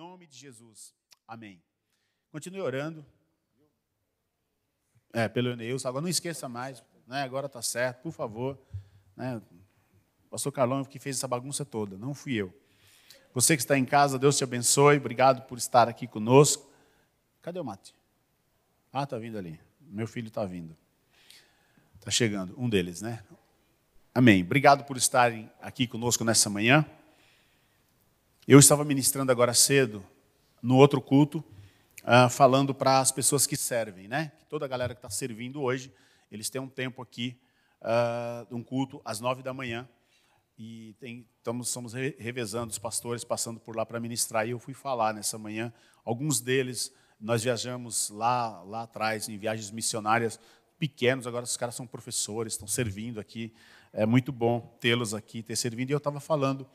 nome de Jesus. Amém. Continue orando. É, pelo Eneus. Agora não esqueça mais. Né? Agora está certo, por favor. Né? Pastor Carlão que fez essa bagunça toda, não fui eu. Você que está em casa, Deus te abençoe. Obrigado por estar aqui conosco. Cadê o mate? Ah, está vindo ali. Meu filho está vindo. Está chegando, um deles, né? Amém. Obrigado por estarem aqui conosco nessa manhã. Eu estava ministrando agora cedo, no outro culto, uh, falando para as pessoas que servem, né? Toda a galera que está servindo hoje, eles têm um tempo aqui, uh, um culto às nove da manhã, e tem, estamos, estamos revezando os pastores, passando por lá para ministrar, e eu fui falar nessa manhã. Alguns deles, nós viajamos lá, lá atrás, em viagens missionárias, pequenos, agora os caras são professores, estão servindo aqui. É muito bom tê-los aqui, ter servido. E eu estava falando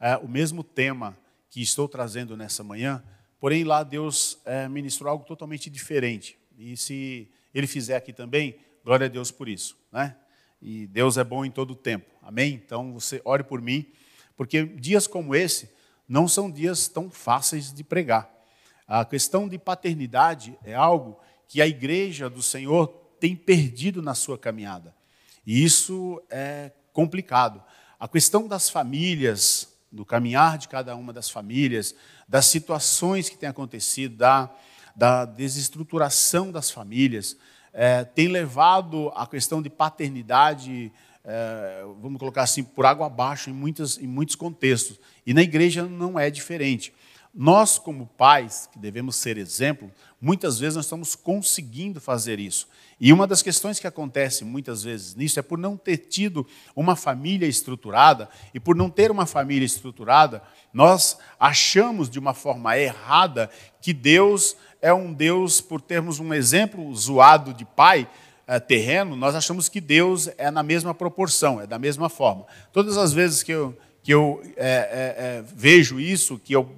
é, o mesmo tema que estou trazendo nessa manhã, porém lá Deus é, ministrou algo totalmente diferente. E se Ele fizer aqui também, glória a Deus por isso. Né? E Deus é bom em todo o tempo. Amém? Então você ore por mim, porque dias como esse não são dias tão fáceis de pregar. A questão de paternidade é algo que a igreja do Senhor tem perdido na sua caminhada. E isso é complicado. A questão das famílias, do caminhar de cada uma das famílias, das situações que têm acontecido, da, da desestruturação das famílias, é, tem levado a questão de paternidade, é, vamos colocar assim, por água abaixo em, muitas, em muitos contextos. E na igreja não é diferente. Nós, como pais, que devemos ser exemplo, muitas vezes nós estamos conseguindo fazer isso. E uma das questões que acontece muitas vezes nisso é por não ter tido uma família estruturada, e por não ter uma família estruturada, nós achamos de uma forma errada que Deus é um Deus, por termos um exemplo zoado de pai, é, terreno, nós achamos que Deus é na mesma proporção, é da mesma forma. Todas as vezes que eu, que eu é, é, vejo isso, que eu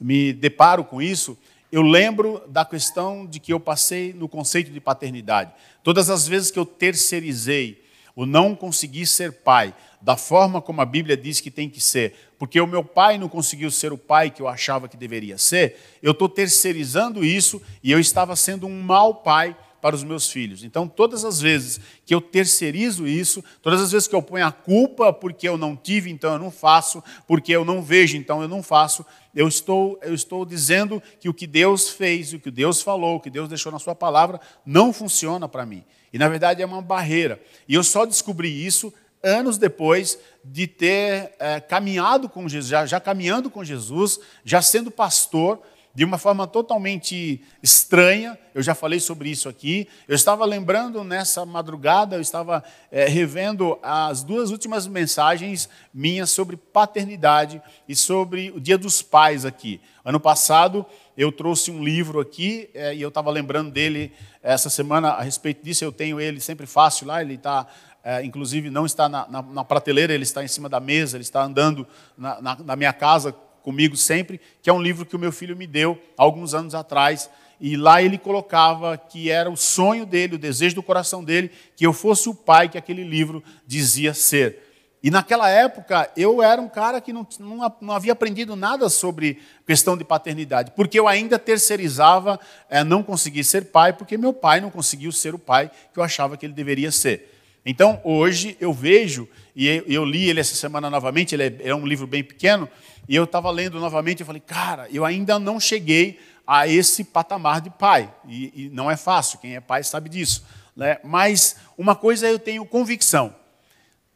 me deparo com isso, eu lembro da questão de que eu passei no conceito de paternidade. Todas as vezes que eu terceirizei o não conseguir ser pai da forma como a Bíblia diz que tem que ser, porque o meu pai não conseguiu ser o pai que eu achava que deveria ser, eu estou terceirizando isso e eu estava sendo um mau pai para os meus filhos. Então, todas as vezes que eu terceirizo isso, todas as vezes que eu ponho a culpa porque eu não tive, então eu não faço, porque eu não vejo, então eu não faço, eu estou, eu estou dizendo que o que Deus fez, o que Deus falou, o que Deus deixou na Sua palavra, não funciona para mim. E na verdade é uma barreira. E eu só descobri isso anos depois de ter é, caminhado com Jesus, já, já caminhando com Jesus, já sendo pastor de uma forma totalmente estranha. Eu já falei sobre isso aqui. Eu estava lembrando nessa madrugada, eu estava é, revendo as duas últimas mensagens minhas sobre paternidade e sobre o Dia dos Pais aqui. Ano passado eu trouxe um livro aqui é, e eu estava lembrando dele essa semana a respeito disso. Eu tenho ele sempre fácil lá, ele está é, inclusive não está na, na, na, prateleira, ele está em cima da mesa, ele está andando na, na, minha casa comigo sempre, que é um livro que o meu filho me deu alguns anos atrás. E lá ele colocava que era o sonho dele, o desejo do coração dele, que eu fosse o pai que aquele livro dizia ser. E naquela época eu era um cara que não, não, não havia aprendido nada sobre questão de paternidade, porque eu ainda terceirizava, é, não consegui ser pai, porque meu pai não conseguiu ser o pai que eu achava que ele deveria ser. Então hoje eu vejo, e eu li ele essa semana novamente, ele é, é um livro bem pequeno, e eu estava lendo novamente e falei, cara, eu ainda não cheguei a esse patamar de pai. E, e não é fácil, quem é pai sabe disso. Né? Mas uma coisa eu tenho convicção: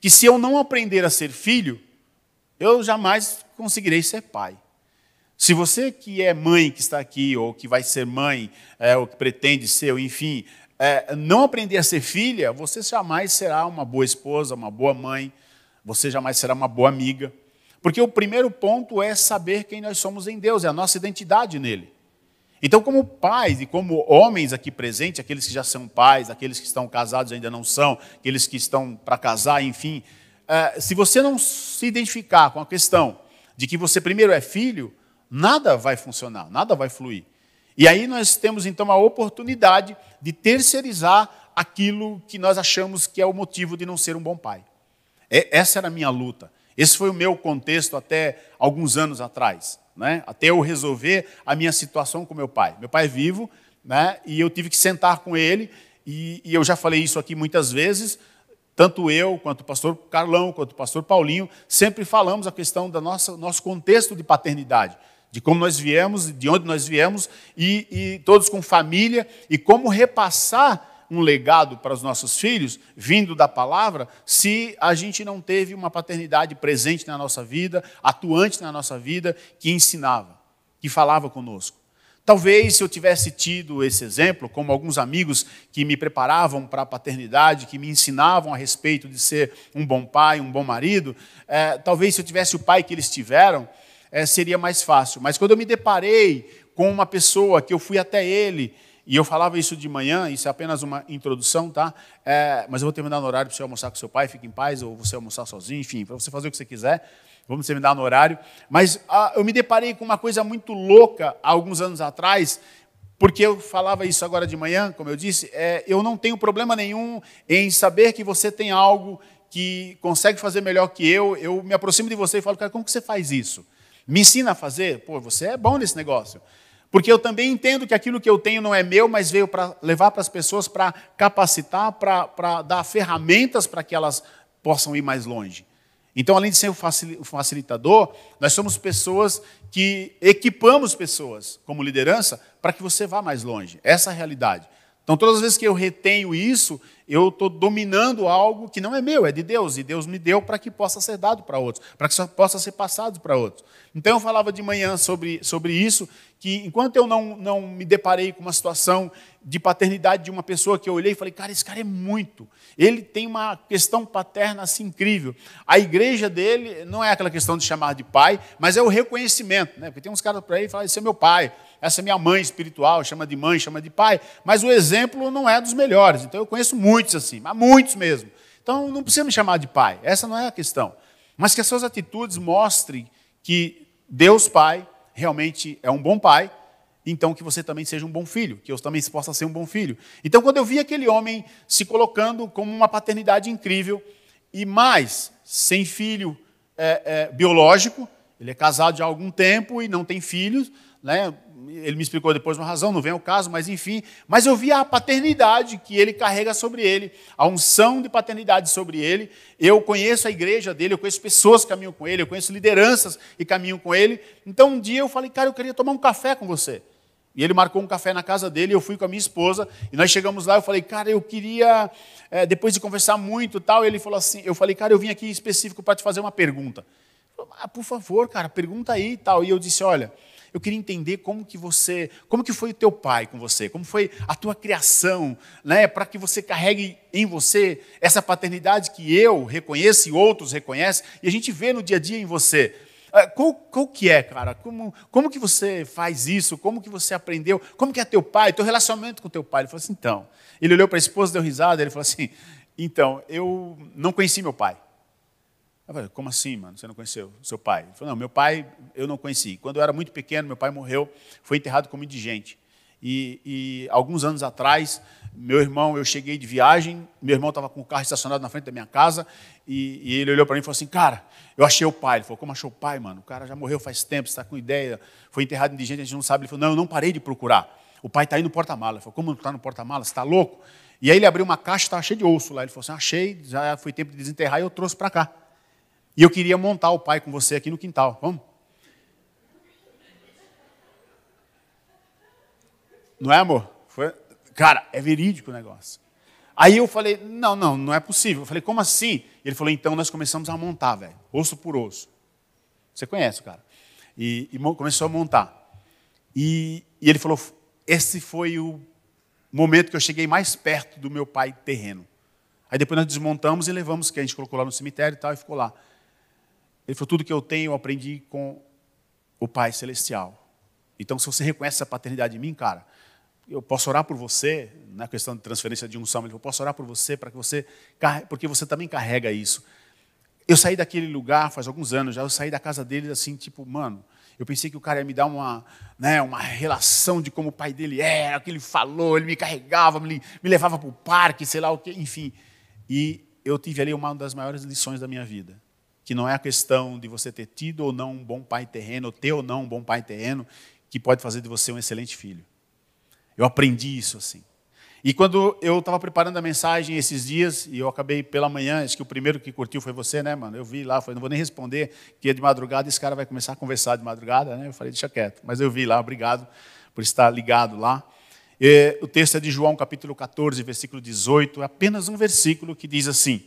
que se eu não aprender a ser filho, eu jamais conseguirei ser pai. Se você que é mãe que está aqui, ou que vai ser mãe, é, ou que pretende ser, ou enfim, é, não aprender a ser filha, você jamais será uma boa esposa, uma boa mãe, você jamais será uma boa amiga. Porque o primeiro ponto é saber quem nós somos em Deus, é a nossa identidade nele. Então, como pais e como homens aqui presentes, aqueles que já são pais, aqueles que estão casados ainda não são, aqueles que estão para casar, enfim, é, se você não se identificar com a questão de que você primeiro é filho, nada vai funcionar, nada vai fluir. E aí nós temos então a oportunidade de terceirizar aquilo que nós achamos que é o motivo de não ser um bom pai. Essa era a minha luta. Esse foi o meu contexto até alguns anos atrás. né? até eu resolver a minha situação com meu pai. Meu pai é vivo, né? e eu tive que sentar com ele, e, e eu já falei isso aqui muitas vezes, tanto eu, quanto o pastor Carlão, quanto o pastor Paulinho, sempre falamos a questão do nosso contexto de paternidade, de como nós viemos, de onde nós viemos, e, e todos com família, e como repassar um legado para os nossos filhos, vindo da palavra, se a gente não teve uma paternidade presente na nossa vida, atuante na nossa vida, que ensinava, que falava conosco. Talvez se eu tivesse tido esse exemplo, como alguns amigos que me preparavam para a paternidade, que me ensinavam a respeito de ser um bom pai, um bom marido, é, talvez se eu tivesse o pai que eles tiveram, é, seria mais fácil. Mas quando eu me deparei com uma pessoa que eu fui até ele e eu falava isso de manhã, isso é apenas uma introdução, tá? É, mas eu vou terminar no horário para você almoçar com seu pai, fique em paz, ou você almoçar sozinho, enfim, para você fazer o que você quiser. Vamos terminar no horário. Mas ah, eu me deparei com uma coisa muito louca há alguns anos atrás, porque eu falava isso agora de manhã, como eu disse, é, eu não tenho problema nenhum em saber que você tem algo que consegue fazer melhor que eu. Eu me aproximo de você e falo, cara, como que você faz isso? Me ensina a fazer? Pô, você é bom nesse negócio. Porque eu também entendo que aquilo que eu tenho não é meu, mas veio para levar para as pessoas, para capacitar, para dar ferramentas para que elas possam ir mais longe. Então, além de ser o facilitador, nós somos pessoas que equipamos pessoas como liderança para que você vá mais longe. Essa é a realidade. Então, todas as vezes que eu retenho isso, eu estou dominando algo que não é meu, é de Deus, e Deus me deu para que possa ser dado para outros, para que possa ser passado para outros. Então, eu falava de manhã sobre, sobre isso, que enquanto eu não, não me deparei com uma situação de paternidade de uma pessoa que eu olhei e falei, cara, esse cara é muito. Ele tem uma questão paterna assim incrível. A igreja dele não é aquela questão de chamar de pai, mas é o reconhecimento, né? Porque tem uns caras por aí que falam, esse é meu pai, essa é minha mãe espiritual, chama de mãe, chama de pai, mas o exemplo não é dos melhores. Então eu conheço muitos assim, mas muitos mesmo. Então não precisa me chamar de pai, essa não é a questão. Mas que as suas atitudes mostrem que Deus Pai realmente é um bom pai então que você também seja um bom filho, que eu também possa ser um bom filho. Então, quando eu vi aquele homem se colocando como uma paternidade incrível, e mais, sem filho é, é, biológico, ele é casado já há algum tempo e não tem filhos, né? Ele me explicou depois uma razão, não vem ao caso, mas enfim. Mas eu vi a paternidade que ele carrega sobre ele, a unção de paternidade sobre ele. Eu conheço a igreja dele, eu conheço pessoas que caminham com ele, eu conheço lideranças que caminham com ele. Então um dia eu falei, cara, eu queria tomar um café com você. E ele marcou um café na casa dele, eu fui com a minha esposa, e nós chegamos lá, eu falei, cara, eu queria, é, depois de conversar muito tal, ele falou assim, eu falei, cara, eu vim aqui específico para te fazer uma pergunta. Ah, por favor, cara, pergunta aí e tal. E eu disse, olha, eu queria entender como que você, como que foi o teu pai com você, como foi a tua criação, né, para que você carregue em você essa paternidade que eu reconheço e outros reconhecem, e a gente vê no dia a dia em você. Ah, qual, qual que é, cara? Como, como que você faz isso? Como que você aprendeu? Como que é teu pai? Teu relacionamento com teu pai? Ele falou assim, então. Ele olhou para a esposa, deu risada, ele falou assim, então, eu não conheci meu pai. Eu falei, como assim, mano? Você não conheceu seu pai? Ele falou, não, meu pai eu não conheci. Quando eu era muito pequeno, meu pai morreu, foi enterrado como indigente. E, e alguns anos atrás, meu irmão, eu cheguei de viagem, meu irmão estava com o carro estacionado na frente da minha casa, e, e ele olhou para mim e falou assim, cara, eu achei o pai. Ele falou, como achou o pai, mano? O cara já morreu faz tempo, você está com ideia, foi enterrado indigente, a gente não sabe. Ele falou, não, eu não parei de procurar. O pai está aí no porta-mala. Ele falou, como não está no porta-mala? Você está louco? E aí ele abriu uma caixa, estava cheio de osso lá. Ele falou assim, achei, já foi tempo de desenterrar e eu trouxe para cá. E eu queria montar o pai com você aqui no quintal. Vamos? Não é, amor? Foi... Cara, é verídico o negócio. Aí eu falei, não, não, não é possível. Eu falei, como assim? Ele falou, então nós começamos a montar, velho, osso por osso. Você conhece o cara. E, e começou a montar. E, e, ele falou, esse foi o momento que eu cheguei mais perto do meu pai terreno. Aí depois nós desmontamos e levamos, que a gente colocou lá no cemitério e tal, e ficou lá. Ele falou, tudo que eu tenho eu aprendi com o Pai Celestial. Então, se você reconhece essa paternidade em mim, cara, eu posso orar por você, na questão de transferência de unção, eu posso orar por você para que você, porque você também carrega isso. Eu saí daquele lugar faz alguns anos já, eu saí da casa dele assim, tipo, mano, eu pensei que o cara ia me dar uma, né, uma relação de como o pai dele era, o que ele falou, ele me carregava, me, me levava para o parque, sei lá o que, enfim. E eu tive ali uma das maiores lições da minha vida. Que não é a questão de você ter tido ou não um bom pai terreno, ou ter ou não um bom pai terreno, que pode fazer de você um excelente filho. Eu aprendi isso assim. E quando eu estava preparando a mensagem esses dias, e eu acabei pela manhã, acho que o primeiro que curtiu foi você, né, mano? Eu vi lá, falei, não vou nem responder, que é de madrugada, esse cara vai começar a conversar de madrugada, né? Eu falei, deixa quieto. Mas eu vi lá, obrigado por estar ligado lá. E, o texto é de João, capítulo 14, versículo 18, é apenas um versículo que diz assim: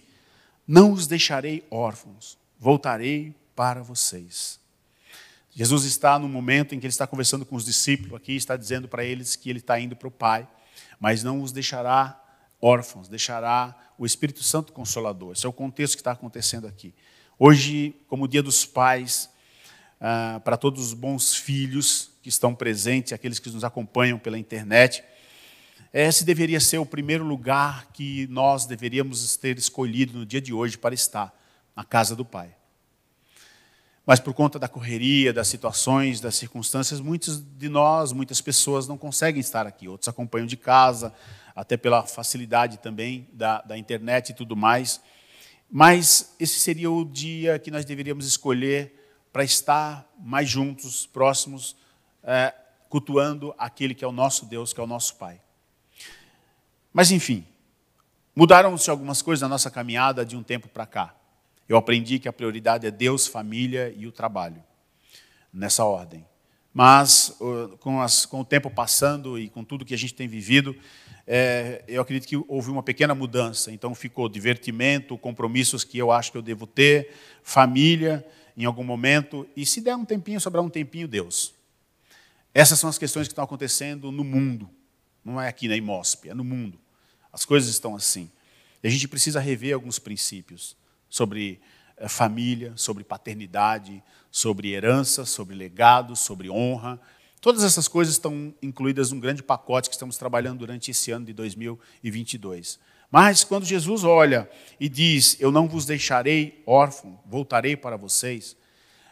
Não os deixarei órfãos, voltarei para vocês. Jesus está no momento em que ele está conversando com os discípulos aqui, está dizendo para eles que ele está indo para o Pai mas não os deixará órfãos, deixará o Espírito Santo Consolador. Esse é o contexto que está acontecendo aqui. Hoje, como Dia dos Pais, ah, para todos os bons filhos que estão presentes, aqueles que nos acompanham pela internet, esse deveria ser o primeiro lugar que nós deveríamos ter escolhido no dia de hoje para estar, na casa do Pai. Mas por conta da correria, das situações, das circunstâncias, muitos de nós, muitas pessoas não conseguem estar aqui. Outros acompanham de casa, até pela facilidade também da, da internet e tudo mais. Mas esse seria o dia que nós deveríamos escolher para estar mais juntos, próximos, é, cultuando aquele que é o nosso Deus, que é o nosso Pai. Mas enfim, mudaram-se algumas coisas na nossa caminhada de um tempo para cá. Eu aprendi que a prioridade é Deus, família e o trabalho, nessa ordem. Mas, com, as, com o tempo passando e com tudo que a gente tem vivido, é, eu acredito que houve uma pequena mudança. Então, ficou divertimento, compromissos que eu acho que eu devo ter, família em algum momento, e se der um tempinho, sobrar um tempinho, Deus. Essas são as questões que estão acontecendo no mundo. Não é aqui na IMOSP, é no mundo. As coisas estão assim. E a gente precisa rever alguns princípios sobre eh, família, sobre paternidade, sobre herança, sobre legado, sobre honra. Todas essas coisas estão incluídas num grande pacote que estamos trabalhando durante esse ano de 2022. Mas quando Jesus olha e diz: Eu não vos deixarei órfão, voltarei para vocês,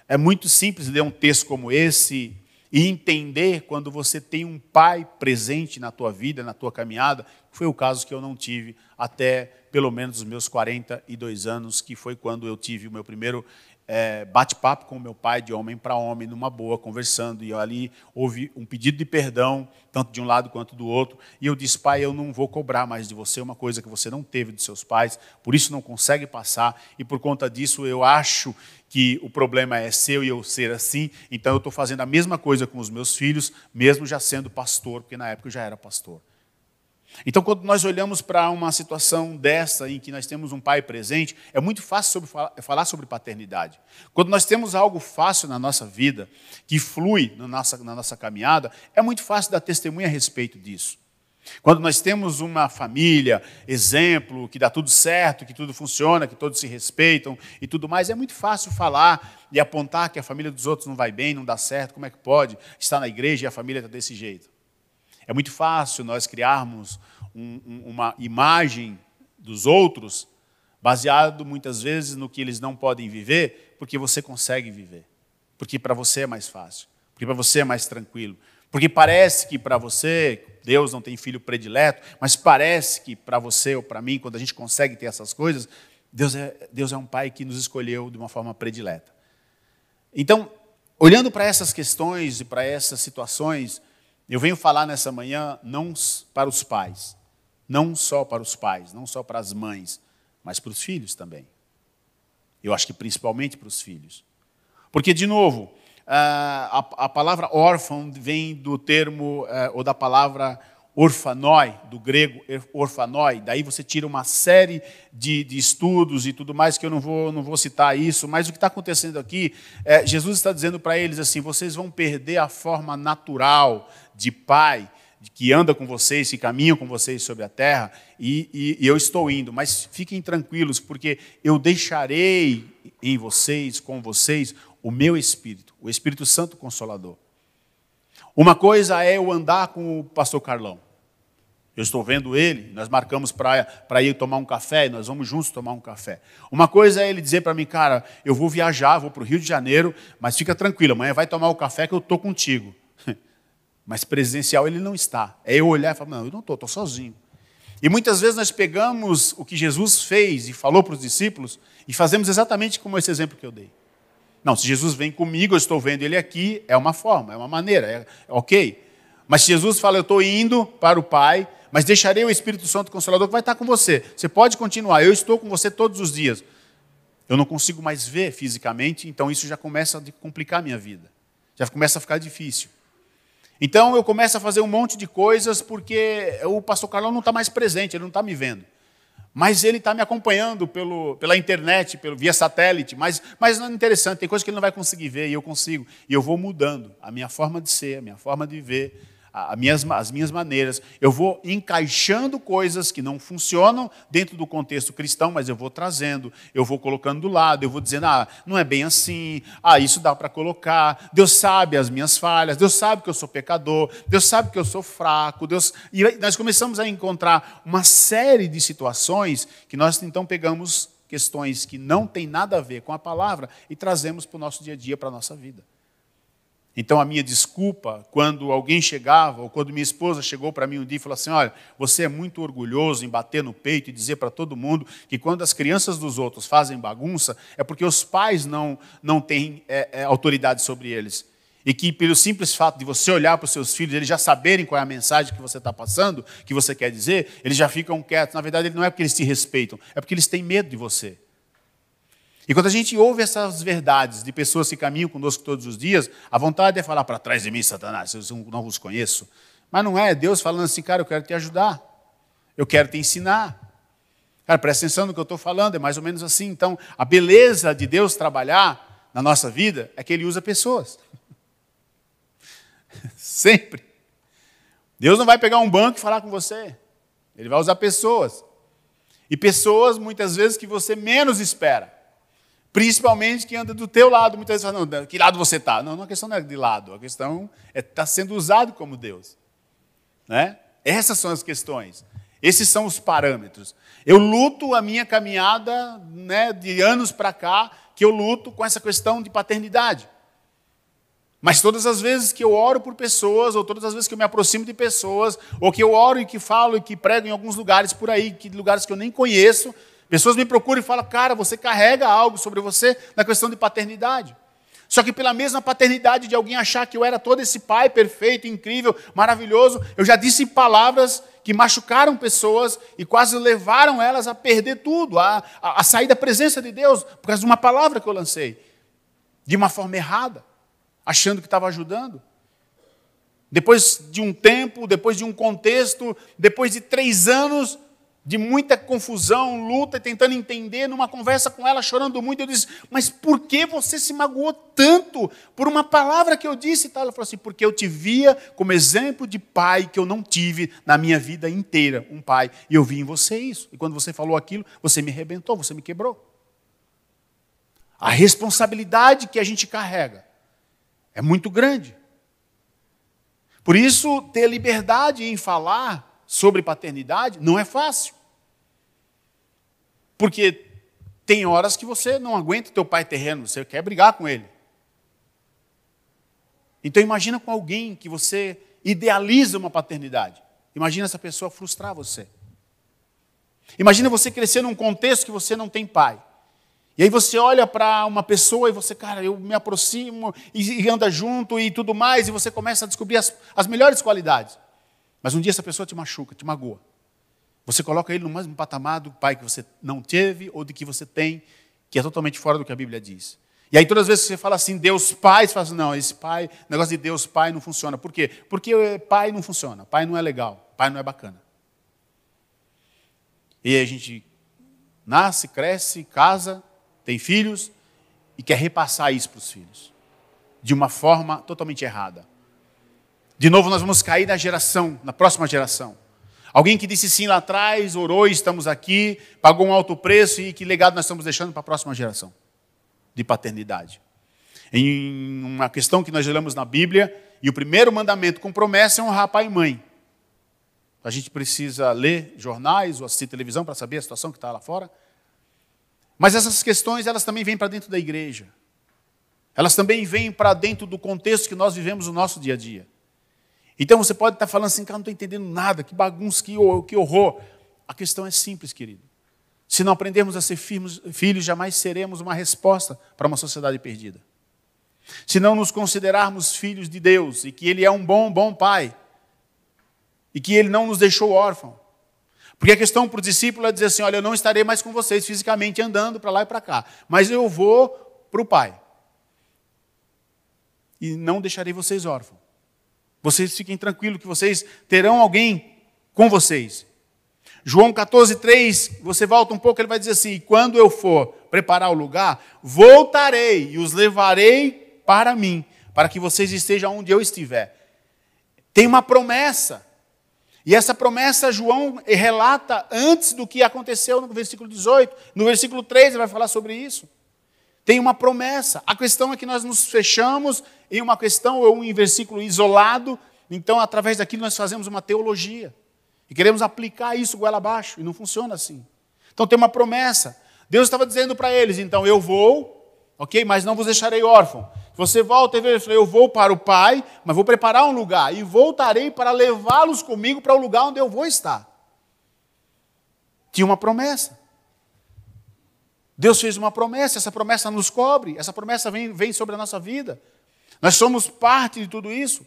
é muito simples ler um texto como esse e entender quando você tem um pai presente na tua vida, na tua caminhada, foi o caso que eu não tive até pelo menos os meus 42 anos, que foi quando eu tive o meu primeiro é, bate-papo com meu pai, de homem para homem, numa boa, conversando. E ali houve um pedido de perdão, tanto de um lado quanto do outro. E eu disse, pai, eu não vou cobrar mais de você uma coisa que você não teve de seus pais, por isso não consegue passar. E por conta disso, eu acho que o problema é seu e eu ser assim. Então eu estou fazendo a mesma coisa com os meus filhos, mesmo já sendo pastor, porque na época eu já era pastor. Então, quando nós olhamos para uma situação dessa, em que nós temos um pai presente, é muito fácil sobre, falar sobre paternidade. Quando nós temos algo fácil na nossa vida, que flui na nossa, na nossa caminhada, é muito fácil dar testemunha a respeito disso. Quando nós temos uma família, exemplo, que dá tudo certo, que tudo funciona, que todos se respeitam e tudo mais, é muito fácil falar e apontar que a família dos outros não vai bem, não dá certo, como é que pode estar na igreja e a família está desse jeito. É muito fácil nós criarmos um, um, uma imagem dos outros baseado muitas vezes no que eles não podem viver, porque você consegue viver. Porque para você é mais fácil. Porque para você é mais tranquilo. Porque parece que para você, Deus não tem filho predileto, mas parece que para você ou para mim, quando a gente consegue ter essas coisas, Deus é, Deus é um pai que nos escolheu de uma forma predileta. Então, olhando para essas questões e para essas situações, eu venho falar nessa manhã não para os pais, não só para os pais, não só para as mães, mas para os filhos também. Eu acho que principalmente para os filhos. Porque, de novo, a, palavra órfão vem do termo, eh, ou da palavra orfanoi, do grego orfanoi, daí você tira uma série de, de, estudos e tudo mais, que eu não vou, não vou citar isso, mas o que está acontecendo aqui, é, Jesus está dizendo para eles assim: vocês vão perder a forma natural de pai, que anda com vocês, que caminha com vocês sobre a terra, e, e, e eu estou indo, mas fiquem tranquilos, porque eu deixarei em vocês, com vocês, o meu Espírito, o Espírito Santo Consolador. Uma coisa é eu andar com o pastor Carlão. Eu estou vendo ele, nós marcamos para ir tomar um café, e nós vamos juntos tomar um café. Uma coisa é ele dizer para mim, cara, eu vou viajar, vou para o Rio de Janeiro, mas fica tranquilo, amanhã vai tomar o café que eu estou contigo. Mas presencial ele não está. É eu olhar e falar, não, eu não estou, estou sozinho. E muitas vezes nós pegamos o que Jesus fez e falou para os discípulos e fazemos exatamente como esse exemplo que eu dei. Não, se Jesus vem comigo, eu estou vendo ele aqui, é uma forma, é uma maneira, é, é ok. Mas se Jesus fala, eu estou indo para o Pai, mas deixarei o Espírito Santo Consolador que vai estar com você. Você pode continuar, eu estou com você todos os dias. Eu não consigo mais ver fisicamente, então isso já começa a complicar a minha vida. Já começa a ficar difícil. Então eu começo a fazer um monte de coisas porque o pastor Carlão não está mais presente, ele não está me vendo. Mas ele está me acompanhando pelo, pela internet, pelo, via satélite. Mas, mas não é interessante, tem coisas que ele não vai conseguir ver e eu consigo. E eu vou mudando a minha forma de ser, a minha forma de ver, as minhas, as minhas maneiras, eu vou encaixando coisas que não funcionam dentro do contexto cristão, mas eu vou trazendo, eu vou colocando do lado, eu vou dizendo, ah, não é bem assim, ah, isso dá para colocar, Deus sabe as minhas falhas, Deus sabe que eu sou pecador, Deus sabe que eu sou fraco, Deus... E nós começamos a encontrar uma série de situações que nós então pegamos questões que não têm nada a ver com a palavra e trazemos para o nosso dia a dia, para a nossa vida. Então a minha desculpa, quando alguém chegava, ou quando minha esposa chegou para mim um dia e falou assim: Olha, você é muito orgulhoso em bater no peito e dizer para todo mundo que quando as crianças dos outros fazem bagunça, é porque os pais não, não têm é, é, autoridade sobre eles. E que pelo simples fato de você olhar para os seus filhos, eles já saberem qual é a mensagem que você está passando, que você quer dizer, eles já ficam quietos. Na verdade, não é porque eles te respeitam, é porque eles têm medo de você. E quando a gente ouve essas verdades de pessoas que caminham conosco todos os dias, a vontade é falar para trás de mim, Satanás, eu não vos conheço. Mas não é, Deus falando assim, cara, eu quero te ajudar, eu quero te ensinar. Cara, presta atenção no que eu estou falando, é mais ou menos assim. Então, a beleza de Deus trabalhar na nossa vida é que Ele usa pessoas. Sempre. Deus não vai pegar um banco e falar com você. Ele vai usar pessoas. E pessoas, muitas vezes, que você menos espera. Principalmente quem anda do teu lado, muitas vezes fala, não, que lado você está? Não, não, a questão não é de lado, a questão é estar tá sendo usado como Deus. Né? Essas são as questões. Esses são os parâmetros. Eu luto a minha caminhada né, de anos para cá, que eu luto com essa questão de paternidade. Mas todas as vezes que eu oro por pessoas, ou todas as vezes que eu me aproximo de pessoas, ou que eu oro e que falo e que prego em alguns lugares por aí, que lugares que eu nem conheço, Pessoas me procuram e falam, cara, você carrega algo sobre você na questão de paternidade. Só que pela mesma paternidade de alguém achar que eu era todo esse pai perfeito, incrível, maravilhoso, eu já disse palavras que machucaram pessoas e quase levaram elas a perder tudo, a, a, a sair da presença de Deus, por causa de uma palavra que eu lancei, de uma forma errada, achando que estava ajudando. Depois de um tempo, depois de um contexto, depois de três anos, de muita confusão, luta, tentando entender, numa conversa com ela, chorando muito, eu disse, mas por que você se magoou tanto por uma palavra que eu disse? Ela falou assim, porque eu te via como exemplo de pai que eu não tive na minha vida inteira, um pai, e eu vi em você isso. E quando você falou aquilo, você me arrebentou, você me quebrou. A responsabilidade que a gente carrega é muito grande. Por isso, ter liberdade em falar sobre paternidade não é fácil. Porque tem horas que você não aguenta teu pai terreno, você quer brigar com ele. Então imagina com alguém que você idealiza uma paternidade. Imagina essa pessoa frustrar você. Imagina você crescer num contexto que você não tem pai. E aí você olha para uma pessoa e você, cara, eu me aproximo e, e, anda junto e tudo mais, e você começa a descobrir as, as melhores qualidades. Mas um dia essa pessoa te machuca, te magoa. Você coloca ele no mesmo patamar do pai que você não teve ou de que você tem, que é totalmente fora do que a Bíblia diz. E aí todas as vezes você fala assim, Deus Pai, você fala assim, não, esse pai, negócio de Deus Pai não funciona. Por quê? Porque pai não funciona, pai não é legal, pai não é bacana. E aí a gente nasce, cresce, casa, tem filhos e quer repassar isso para os filhos. De uma forma totalmente errada. De novo, nós vamos cair na geração, na próxima geração. Alguém que disse sim lá atrás, orou estamos aqui, pagou um alto preço e que legado nós estamos deixando para a próxima geração de paternidade. Em uma questão que nós olhamos na Bíblia, e o primeiro mandamento com promessa é honrar pai e mãe. A gente precisa ler jornais ou assistir televisão para saber a situação que está lá fora. Mas essas questões, elas também vêm para dentro da igreja. Elas também vêm para dentro do contexto que nós vivemos no nosso dia a dia. Então você pode estar falando assim, cara, não estou entendendo nada, que bagunça, que, que horror. A questão é simples, querido. Se não aprendermos a ser filhos, jamais seremos uma resposta para uma sociedade perdida. Se não nos considerarmos filhos de Deus e que Ele é um bom, bom Pai e que Ele não nos deixou órfãos. Porque a questão para o discípulo é dizer assim: olha, eu não estarei mais com vocês fisicamente andando para lá e para cá, mas eu vou para o Pai. E não deixarei vocês órfãos. Vocês fiquem tranquilos que vocês terão alguém com vocês. João 14, 3, você volta um pouco, ele vai dizer assim: quando eu for preparar o lugar, voltarei e os levarei para mim, para que vocês estejam onde eu estiver. Tem uma promessa. E essa promessa João relata antes do que aconteceu no versículo 18. No versículo 3 ele vai falar sobre isso. Tem uma promessa. A questão é que nós nos fechamos em uma questão ou em versículo isolado, então através daquilo nós fazemos uma teologia. E queremos aplicar isso goela abaixo, e não funciona assim. Então tem uma promessa. Deus estava dizendo para eles, então eu vou, ok, mas não vos deixarei órfão. Você volta e vê, eu vou para o Pai, mas vou preparar um lugar e voltarei para levá-los comigo para o lugar onde eu vou estar. Tinha uma promessa. Deus fez uma promessa, essa promessa nos cobre, essa promessa vem, vem sobre a nossa vida. Nós somos parte de tudo isso.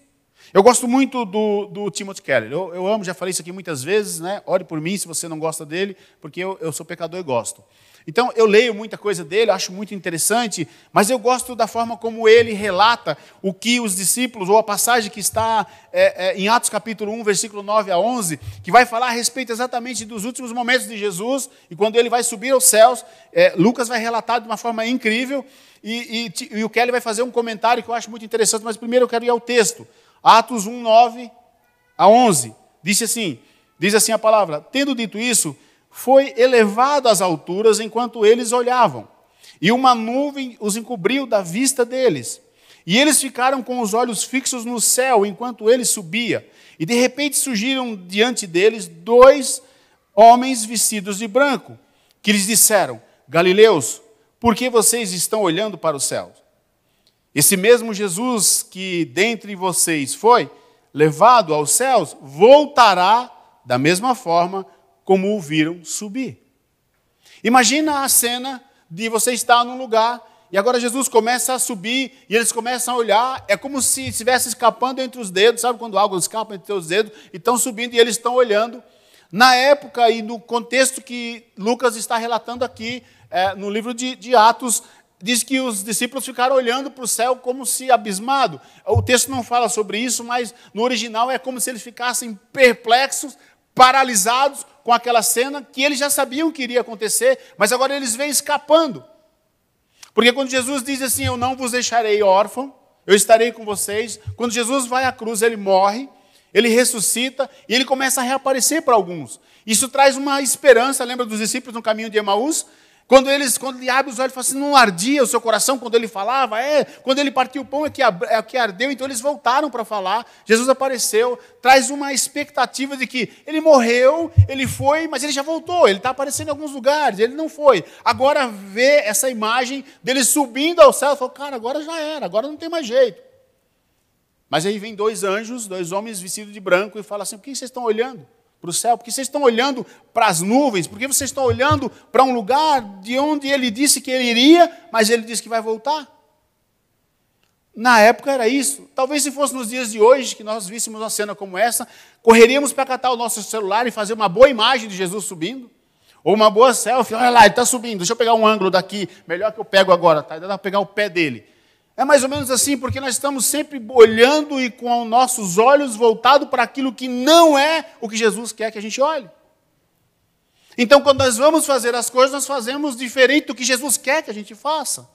Eu gosto muito do, do Timothy Keller. Eu, eu, amo, já falei isso aqui muitas vezes, né? Ore por mim se você não gosta dele, porque eu, eu sou pecador e gosto. Então, eu leio muita coisa dele, acho muito interessante, mas eu gosto da forma como ele relata o que os discípulos, ou a passagem que está é, é, em Atos capítulo 1, versículo 9 a 11, que vai falar a respeito exatamente dos últimos momentos de Jesus, e quando ele vai subir aos céus, é, Lucas vai relatar de uma forma incrível, e, e, e o Kelly vai fazer um comentário que eu acho muito interessante, mas primeiro eu quero ir ao texto. Atos 1, 9 a 11. Disse assim, diz assim a palavra, tendo dito isso, foi elevado às alturas enquanto eles olhavam, e uma nuvem os encobriu da vista deles. E eles ficaram com os olhos fixos no céu enquanto ele subia. E de repente surgiram diante deles dois homens vestidos de branco, que lhes disseram: Galileus, por que vocês estão olhando para os céus? Esse mesmo Jesus que dentre vocês foi levado aos céus, voltará da mesma forma como o viram subir. Imagina a cena de você estar num lugar e agora Jesus começa a subir e eles começam a olhar, é como se estivesse escapando entre os dedos, sabe quando algo escapa entre os dedos e estão subindo e eles estão olhando. Na época e no contexto que Lucas está relatando aqui, é, no livro de, de Atos, diz que os discípulos ficaram olhando para o céu como se abismado. O texto não fala sobre isso, mas no original é como se eles ficassem perplexos, paralisados com aquela cena que eles já sabiam que iria acontecer, mas agora eles vêm escapando. Porque quando Jesus diz assim: Eu não vos deixarei órfão, eu estarei com vocês. Quando Jesus vai à cruz, ele morre, ele ressuscita e ele começa a reaparecer para alguns. Isso traz uma esperança. Lembra dos discípulos no caminho de Emaús? Quando, eles, quando ele abre os olhos, fala assim, não ardia o seu coração quando ele falava? É, quando ele partiu o pão é que, é que ardeu, então eles voltaram para falar. Jesus apareceu, traz uma expectativa de que ele morreu, ele foi, mas ele já voltou, ele está aparecendo em alguns lugares, ele não foi. Agora vê essa imagem dele subindo ao céu, fala, cara, agora já era, agora não tem mais jeito. Mas aí vem dois anjos, dois homens vestidos de branco, e fala assim: por que vocês estão olhando? Para o céu? Porque vocês estão olhando para as nuvens? Porque vocês estão olhando para um lugar de onde ele disse que ele iria, mas ele disse que vai voltar? Na época era isso. Talvez se fosse nos dias de hoje que nós víssemos uma cena como essa, correríamos para catar o nosso celular e fazer uma boa imagem de Jesus subindo. Ou uma boa selfie, olha lá, ele está subindo, deixa eu pegar um ângulo daqui, melhor que eu pego agora, tá? Dá para pegar o pé dele. É mais ou menos assim, porque nós estamos sempre olhando e com os nossos olhos voltados para aquilo que não é o que Jesus quer que a gente olhe. Então, quando nós vamos fazer as coisas, nós fazemos diferente do que Jesus quer que a gente faça.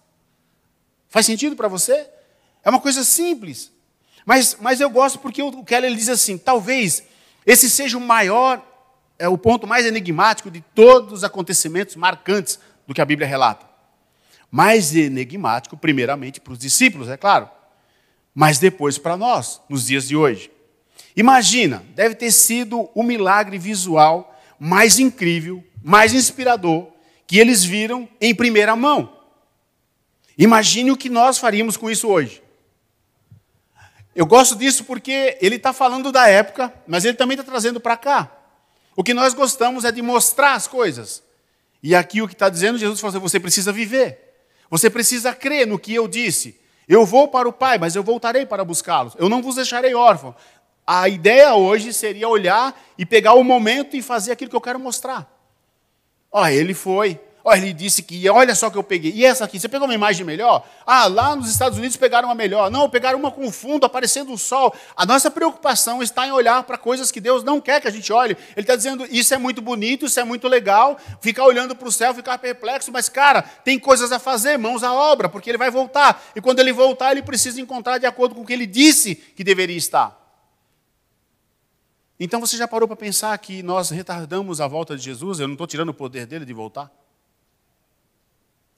Faz sentido para você? É uma coisa simples. Mas, mas eu gosto porque o Keller diz assim: talvez esse seja o maior, é o ponto mais enigmático de todos os acontecimentos marcantes do que a Bíblia relata mais enigmático, primeiramente para os discípulos, é claro, mas depois para nós, nos dias de hoje. Imagina, deve ter sido o milagre visual mais incrível, mais inspirador que eles viram em primeira mão. Imagine o que nós faríamos com isso hoje. Eu gosto disso porque ele está falando da época, mas ele também está trazendo para cá. O que nós gostamos é de mostrar as coisas. E aqui o que está dizendo, Jesus fala assim, você precisa viver. Você precisa crer no que eu disse. Eu vou para o Pai, mas eu voltarei para buscá-los. Eu não vos deixarei órfão. A ideia hoje seria olhar e pegar o momento e fazer aquilo que eu quero mostrar. Ó, ele foi, Olha, ele disse que olha só que eu peguei. E essa aqui, você pegou uma imagem melhor? Ah, lá nos Estados Unidos pegaram uma melhor. Não, pegaram uma com fundo, aparecendo o sol. A nossa preocupação está em olhar para coisas que Deus não quer que a gente olhe. Ele está dizendo, isso é muito bonito, isso é muito legal, ficar olhando para o céu, ficar perplexo, mas, cara, tem coisas a fazer, mãos à obra, porque ele vai voltar. E quando ele voltar, ele precisa encontrar de acordo com o que ele disse que deveria estar. Então você já parou para pensar que nós retardamos a volta de Jesus? Eu não estou tirando o poder dele de voltar?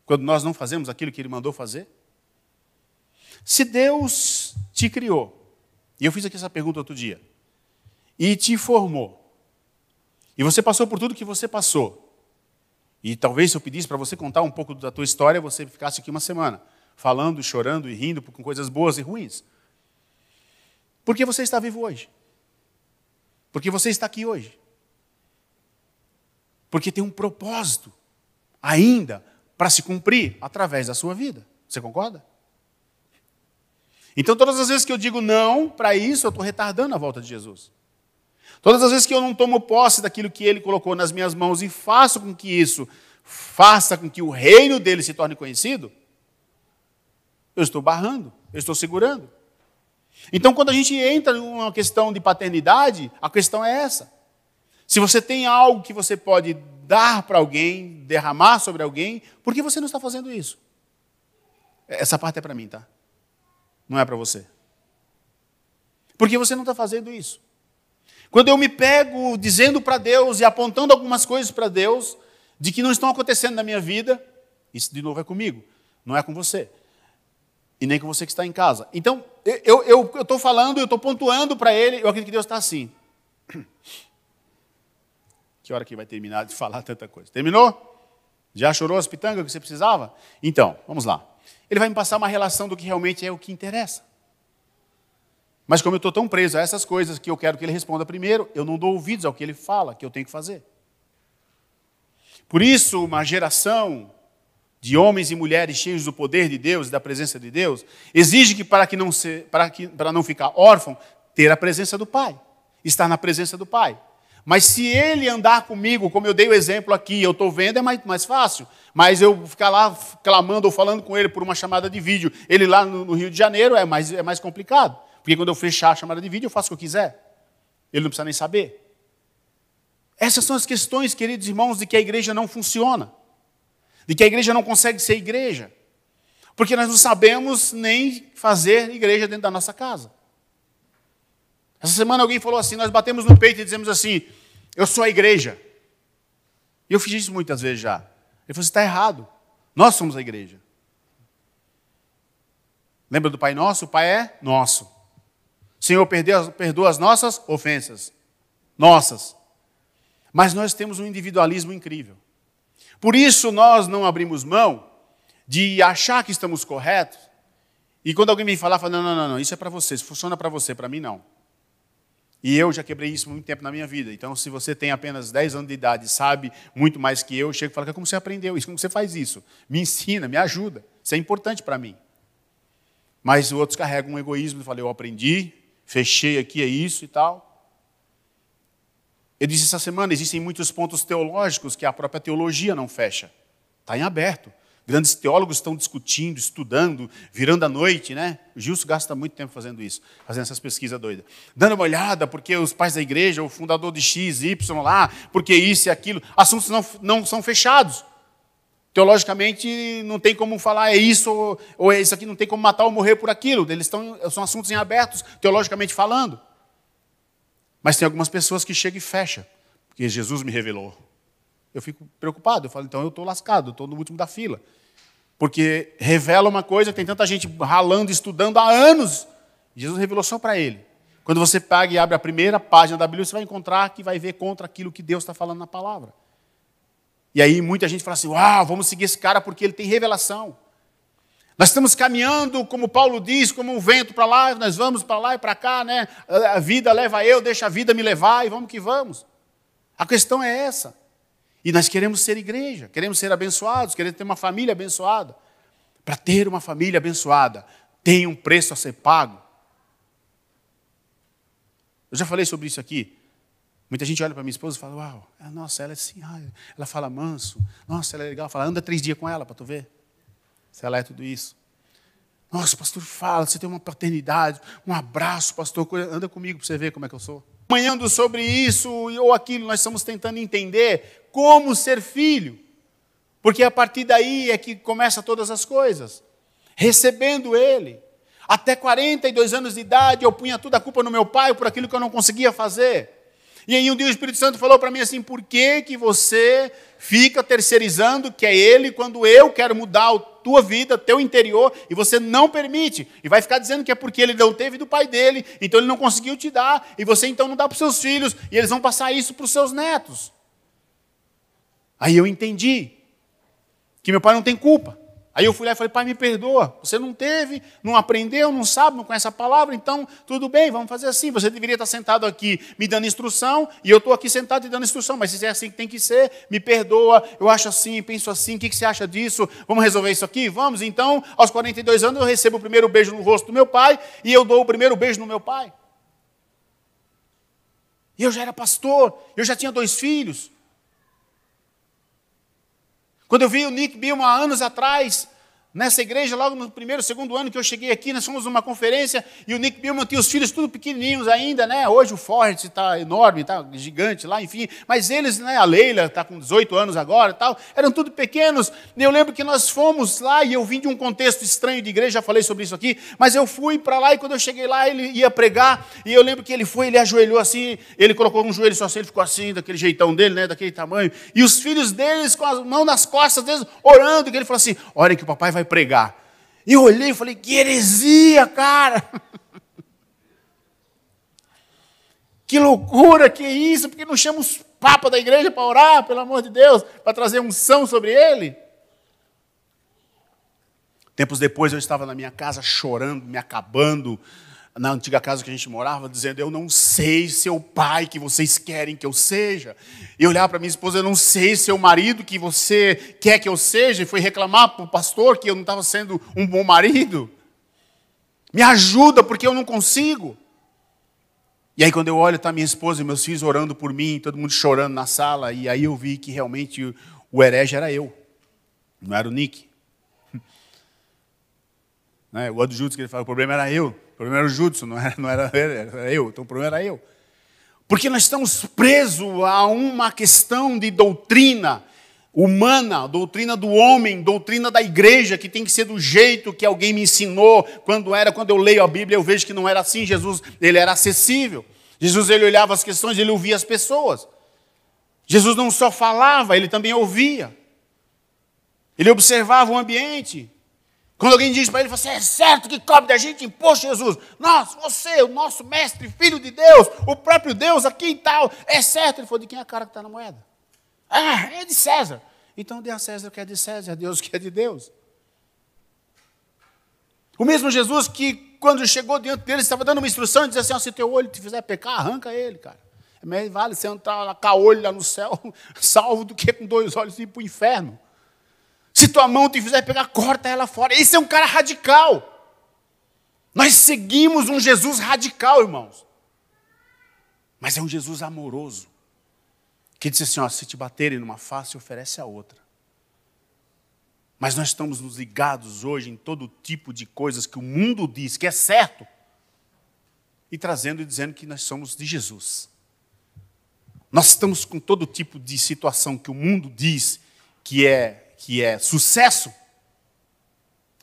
Quando nós não fazemos aquilo que Ele mandou fazer? Se Deus te criou, e eu fiz aqui essa pergunta outro dia, e te formou, e você passou por tudo que você passou, e talvez se eu pedisse para você contar um pouco da tua história, você ficasse aqui uma semana, falando, chorando e rindo com coisas boas e ruins. Por que você está vivo hoje? Porque você está aqui hoje. Porque tem um propósito ainda para se cumprir através da sua vida. Você concorda? Então, todas as vezes que eu digo não para isso, eu estou retardando a volta de Jesus. Todas as vezes que eu não tomo posse daquilo que Ele colocou nas minhas mãos e faço com que isso faça com que o reino dele se torne conhecido, eu estou barrando, eu estou segurando. Então, quando a gente entra numa questão de paternidade, a questão é essa. Se você tem algo que você pode dar para alguém, derramar sobre alguém, por que você não está fazendo isso? Essa parte é para mim, tá? Não é para você. Por que você não está fazendo isso? Quando eu me pego dizendo para Deus e apontando algumas coisas para Deus, de que não estão acontecendo na minha vida, isso de novo é comigo, não é com você. E nem com você que está em casa. Então, eu estou falando, eu estou pontuando para ele, eu acredito que Deus está assim. Que hora que vai terminar de falar tanta coisa? Terminou? Já chorou as pitangas que você precisava? Então, vamos lá. Ele vai me passar uma relação do que realmente é o que interessa. Mas como eu estou tão preso a essas coisas que eu quero que ele responda primeiro, eu não dou ouvidos ao que ele fala, que eu tenho que fazer. Por isso, uma geração de homens e mulheres cheios do poder de Deus e da presença de Deus exige que para que não se, para que para não ficar órfão, ter a presença do Pai, estar na presença do Pai. Mas se ele andar comigo, como eu dei o exemplo aqui, eu estou vendo, é mais, mais fácil. Mas eu ficar lá clamando ou falando com ele por uma chamada de vídeo, ele lá no, no Rio de Janeiro, é mais, é mais complicado. Porque quando eu fechar a chamada de vídeo, eu faço o que eu quiser. Ele não precisa nem saber. Essas são as questões, queridos irmãos, de que a igreja não funciona. De que a igreja não consegue ser igreja. Porque nós não sabemos nem fazer igreja dentro da nossa casa. Essa semana alguém falou assim: nós batemos no peito e dizemos assim, eu sou a igreja. E eu fiz isso muitas vezes já. Ele falou: você está errado. Nós somos a igreja. Lembra do Pai Nosso? O Pai é nosso. Senhor, perdoa as nossas ofensas. Nossas. Mas nós temos um individualismo incrível. Por isso nós não abrimos mão de achar que estamos corretos. E quando alguém me falar, fala, não, não, não, não isso é para você, isso funciona para você, para mim não. E eu já quebrei isso muito tempo na minha vida. Então, se você tem apenas 10 anos de idade e sabe muito mais que eu, eu chego e falo, como você aprendeu isso? Como você faz isso? Me ensina, me ajuda. Isso é importante para mim. Mas os outros carregam um egoísmo e falam, eu aprendi, fechei aqui, é isso e tal. Eu disse essa semana, existem muitos pontos teológicos que a própria teologia não fecha. Está em aberto. Grandes teólogos estão discutindo, estudando, virando a noite, né? O Gilson gasta muito tempo fazendo isso, fazendo essas pesquisas doidas. Dando uma olhada, porque os pais da igreja, o fundador de X, Y lá, porque isso e aquilo, assuntos não, não são fechados. Teologicamente, não tem como falar é isso ou, é isso aqui, não tem como matar ou morrer por aquilo. Eles estão, são assuntos em abertos, teologicamente falando. Mas tem algumas pessoas que chegam e fecham, porque Jesus me revelou eu fico preocupado. Eu falo, então eu estou lascado, estou no último da fila. Porque revela uma coisa, tem tanta gente ralando, estudando há anos. Jesus revelou só para ele. Quando você pega e abre a primeira página da Bíblia, você vai encontrar que vai ver contra aquilo que Deus está falando na palavra. E aí muita gente fala assim: uau, vamos seguir esse cara porque ele tem revelação. Nós estamos caminhando, como Paulo diz, como um vento para lá, nós vamos para lá e para cá, né? A vida leva eu, deixa a vida me levar e vamos que vamos. A questão é essa. E nós queremos ser igreja, queremos ser abençoados, queremos ter uma família abençoada. Para ter uma família abençoada, tem um preço a ser pago. Eu já falei sobre isso aqui. Muita gente olha para minha esposa e fala: Uau, nossa, ela é assim, ela fala manso, nossa, ela é legal. Fala, anda três dias com ela para tu ver se ela é tudo isso. Nossa, pastor, fala, você tem uma paternidade, um abraço, pastor, anda comigo para você ver como é que eu sou. Amanhando sobre isso ou aquilo, nós estamos tentando entender como ser filho, porque a partir daí é que começa todas as coisas. Recebendo Ele. Até 42 anos de idade, eu punha toda a culpa no meu pai por aquilo que eu não conseguia fazer. E aí um dia o Espírito Santo falou para mim assim: por que, que você fica terceirizando que é Ele quando eu quero mudar a tua vida, teu interior, e você não permite? E vai ficar dizendo que é porque ele não teve do pai dele, então ele não conseguiu te dar, e você então não dá para os seus filhos, e eles vão passar isso para os seus netos. Aí eu entendi que meu pai não tem culpa. Aí eu fui lá e falei, pai, me perdoa. Você não teve, não aprendeu, não sabe, não conhece a palavra, então tudo bem, vamos fazer assim. Você deveria estar sentado aqui me dando instrução, e eu estou aqui sentado te dando instrução, mas se é assim que tem que ser, me perdoa, eu acho assim, penso assim, o que, que você acha disso? Vamos resolver isso aqui? Vamos? Então, aos 42 anos, eu recebo o primeiro beijo no rosto do meu pai, e eu dou o primeiro beijo no meu pai. E eu já era pastor, eu já tinha dois filhos. Quando eu vi o Nick Bill há anos atrás, Nessa igreja, logo no primeiro, segundo ano que eu cheguei aqui, nós fomos numa conferência e o Nick Billman tinha os filhos tudo pequenininhos ainda, né? Hoje o Forrest está enorme, está gigante lá, enfim. Mas eles, né? A Leila está com 18 anos agora e tal, eram tudo pequenos. E eu lembro que nós fomos lá e eu vim de um contexto estranho de igreja, já falei sobre isso aqui, mas eu fui para lá e quando eu cheguei lá ele ia pregar e eu lembro que ele foi, ele ajoelhou assim, ele colocou um joelho só assim, ele ficou assim, daquele jeitão dele, né? Daquele tamanho. E os filhos deles com as mãos nas costas deles, orando, e ele falou assim: olha que o papai vai vai pregar. E eu olhei e falei, que heresia, cara! que loucura, que isso? Porque não chama os papas da igreja para orar, pelo amor de Deus, para trazer unção sobre ele? Tempos depois eu estava na minha casa chorando, me acabando, na antiga casa que a gente morava, dizendo: Eu não sei se o pai que vocês querem que eu seja. E olhar para minha esposa: Eu não sei se o marido que você quer que eu seja. E foi reclamar para o pastor que eu não estava sendo um bom marido. Me ajuda, porque eu não consigo. E aí, quando eu olho, está minha esposa e meus filhos orando por mim, todo mundo chorando na sala. E aí eu vi que realmente o herege era eu, não era o Nick. Né? O Judas que ele fala, o problema era eu. O problema era o Judson, não era, não era, era eu. Então o problema era eu. Porque nós estamos presos a uma questão de doutrina humana, doutrina do homem, doutrina da igreja, que tem que ser do jeito que alguém me ensinou quando era, quando eu leio a Bíblia, eu vejo que não era assim. Jesus, ele era acessível. Jesus, ele olhava as questões, ele ouvia as pessoas. Jesus não só falava, ele também ouvia. Ele observava o ambiente. Quando alguém diz para ele, você é certo que cobre da gente imposto, Jesus? Nós, você, o nosso mestre, filho de Deus, o próprio Deus aqui e tal, é certo. Ele falou, de quem é a cara que está na moeda? Ah, é de César. Então dê a César o que é de César, a Deus o que é de Deus. O mesmo Jesus que, quando chegou diante dele, estava dando uma instrução e dizia assim: oh, se teu olho te fizer pecar, arranca ele, cara. É mais vale você entrar com a olho lá no céu, salvo do que com dois olhos ir para o inferno. Se tua mão te fizer pegar, corta ela fora. Esse é um cara radical. Nós seguimos um Jesus radical, irmãos. Mas é um Jesus amoroso. Que diz assim: ó, se te baterem numa face, oferece a outra. Mas nós estamos nos ligados hoje em todo tipo de coisas que o mundo diz que é certo, e trazendo e dizendo que nós somos de Jesus. Nós estamos com todo tipo de situação que o mundo diz que é que é sucesso,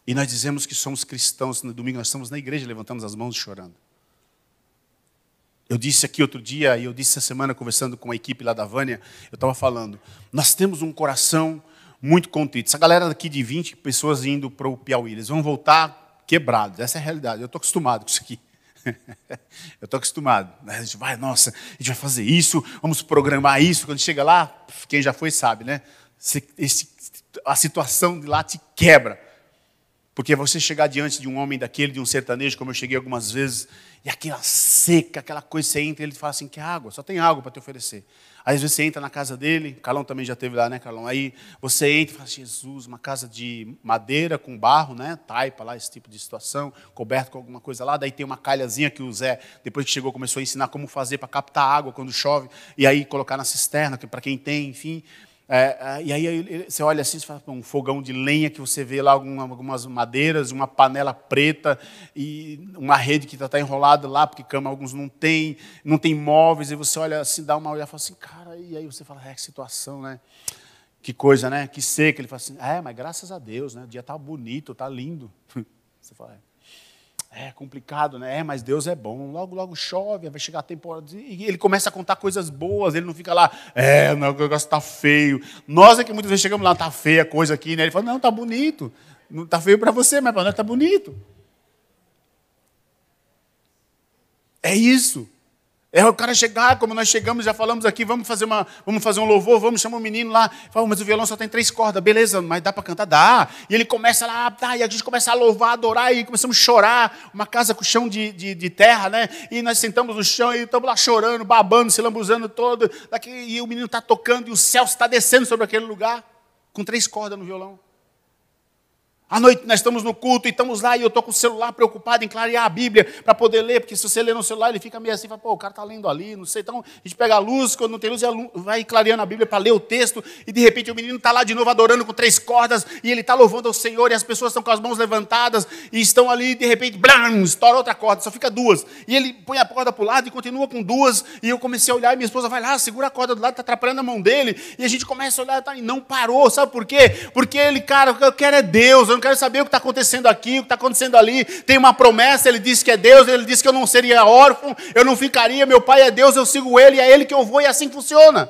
e nós dizemos que somos cristãos, no domingo nós estamos na igreja, levantamos as mãos chorando. Eu disse aqui outro dia, e eu disse essa semana, conversando com a equipe lá da Vânia, eu estava falando, nós temos um coração muito contrito. Essa galera daqui de 20 pessoas indo para o Piauí, eles vão voltar quebrados, essa é a realidade, eu estou acostumado com isso aqui. eu estou acostumado. A gente vai, nossa, a gente vai fazer isso, vamos programar isso. Quando chega lá, quem já foi sabe, né? Esse, a situação de lá te quebra. Porque você chegar diante de um homem daquele, de um sertanejo, como eu cheguei algumas vezes, e aquela seca, aquela coisa, você entra e ele fala assim: que água? Só tem água para te oferecer. Aí, às vezes você entra na casa dele, Carlão também já teve lá, né, Carlão? Aí você entra e fala: Jesus, uma casa de madeira com barro, né? Taipa lá, esse tipo de situação, coberto com alguma coisa lá. Daí tem uma calhazinha que o Zé, depois que chegou, começou a ensinar como fazer para captar água quando chove, e aí colocar na cisterna, para quem tem, enfim. É, é, e aí você olha assim, você fala, um fogão de lenha que você vê lá algumas madeiras, uma panela preta e uma rede que está tá enrolada lá, porque cama alguns não tem, não tem móveis, e você olha assim, dá uma olhada e fala assim, cara, e aí você fala, é que situação, né? Que coisa, né? Que seca. Ele fala assim, é, mas graças a Deus, né? O dia está bonito, está lindo. Você fala, é. É complicado, né? É, mas Deus é bom. Logo, logo chove, vai chegar a temporada. E ele começa a contar coisas boas, ele não fica lá, é, o negócio está feio. Nós é que muitas vezes chegamos lá, está feia a coisa aqui, né? Ele fala, não, está bonito. Não está feio para você, mas para nós está bonito. É isso. É o cara chegar, como nós chegamos, já falamos aqui, vamos fazer, uma, vamos fazer um louvor, vamos chamar um menino lá. Fala, mas o violão só tem três cordas, beleza, mas dá para cantar? Dá. E ele começa lá, tá, e a gente começa a louvar, adorar, e começamos a chorar. Uma casa com chão de, de, de terra, né? E nós sentamos no chão e estamos lá chorando, babando, se lambuzando todo. Daqui, e o menino está tocando e o céu está descendo sobre aquele lugar, com três cordas no violão. À noite nós estamos no culto e estamos lá e eu estou com o celular preocupado em clarear a Bíblia para poder ler, porque se você ler no celular ele fica meio assim, fala, pô, o cara está lendo ali, não sei. Então a gente pega a luz, quando não tem luz, vai clareando a Bíblia para ler o texto e de repente o menino está lá de novo adorando com três cordas e ele está louvando ao Senhor e as pessoas estão com as mãos levantadas e estão ali e de repente, blam, estoura outra corda, só fica duas. E ele põe a corda para o lado e continua com duas e eu comecei a olhar e minha esposa vai lá, segura a corda do lado, está atrapalhando a mão dele e a gente começa a olhar tá, e não parou, sabe por quê? Porque ele, cara, o que eu quero é Deus, eu não quero saber o que está acontecendo aqui, o que está acontecendo ali. Tem uma promessa, ele disse que é Deus, ele disse que eu não seria órfão, eu não ficaria, meu pai é Deus, eu sigo ele, é ele que eu vou e assim funciona.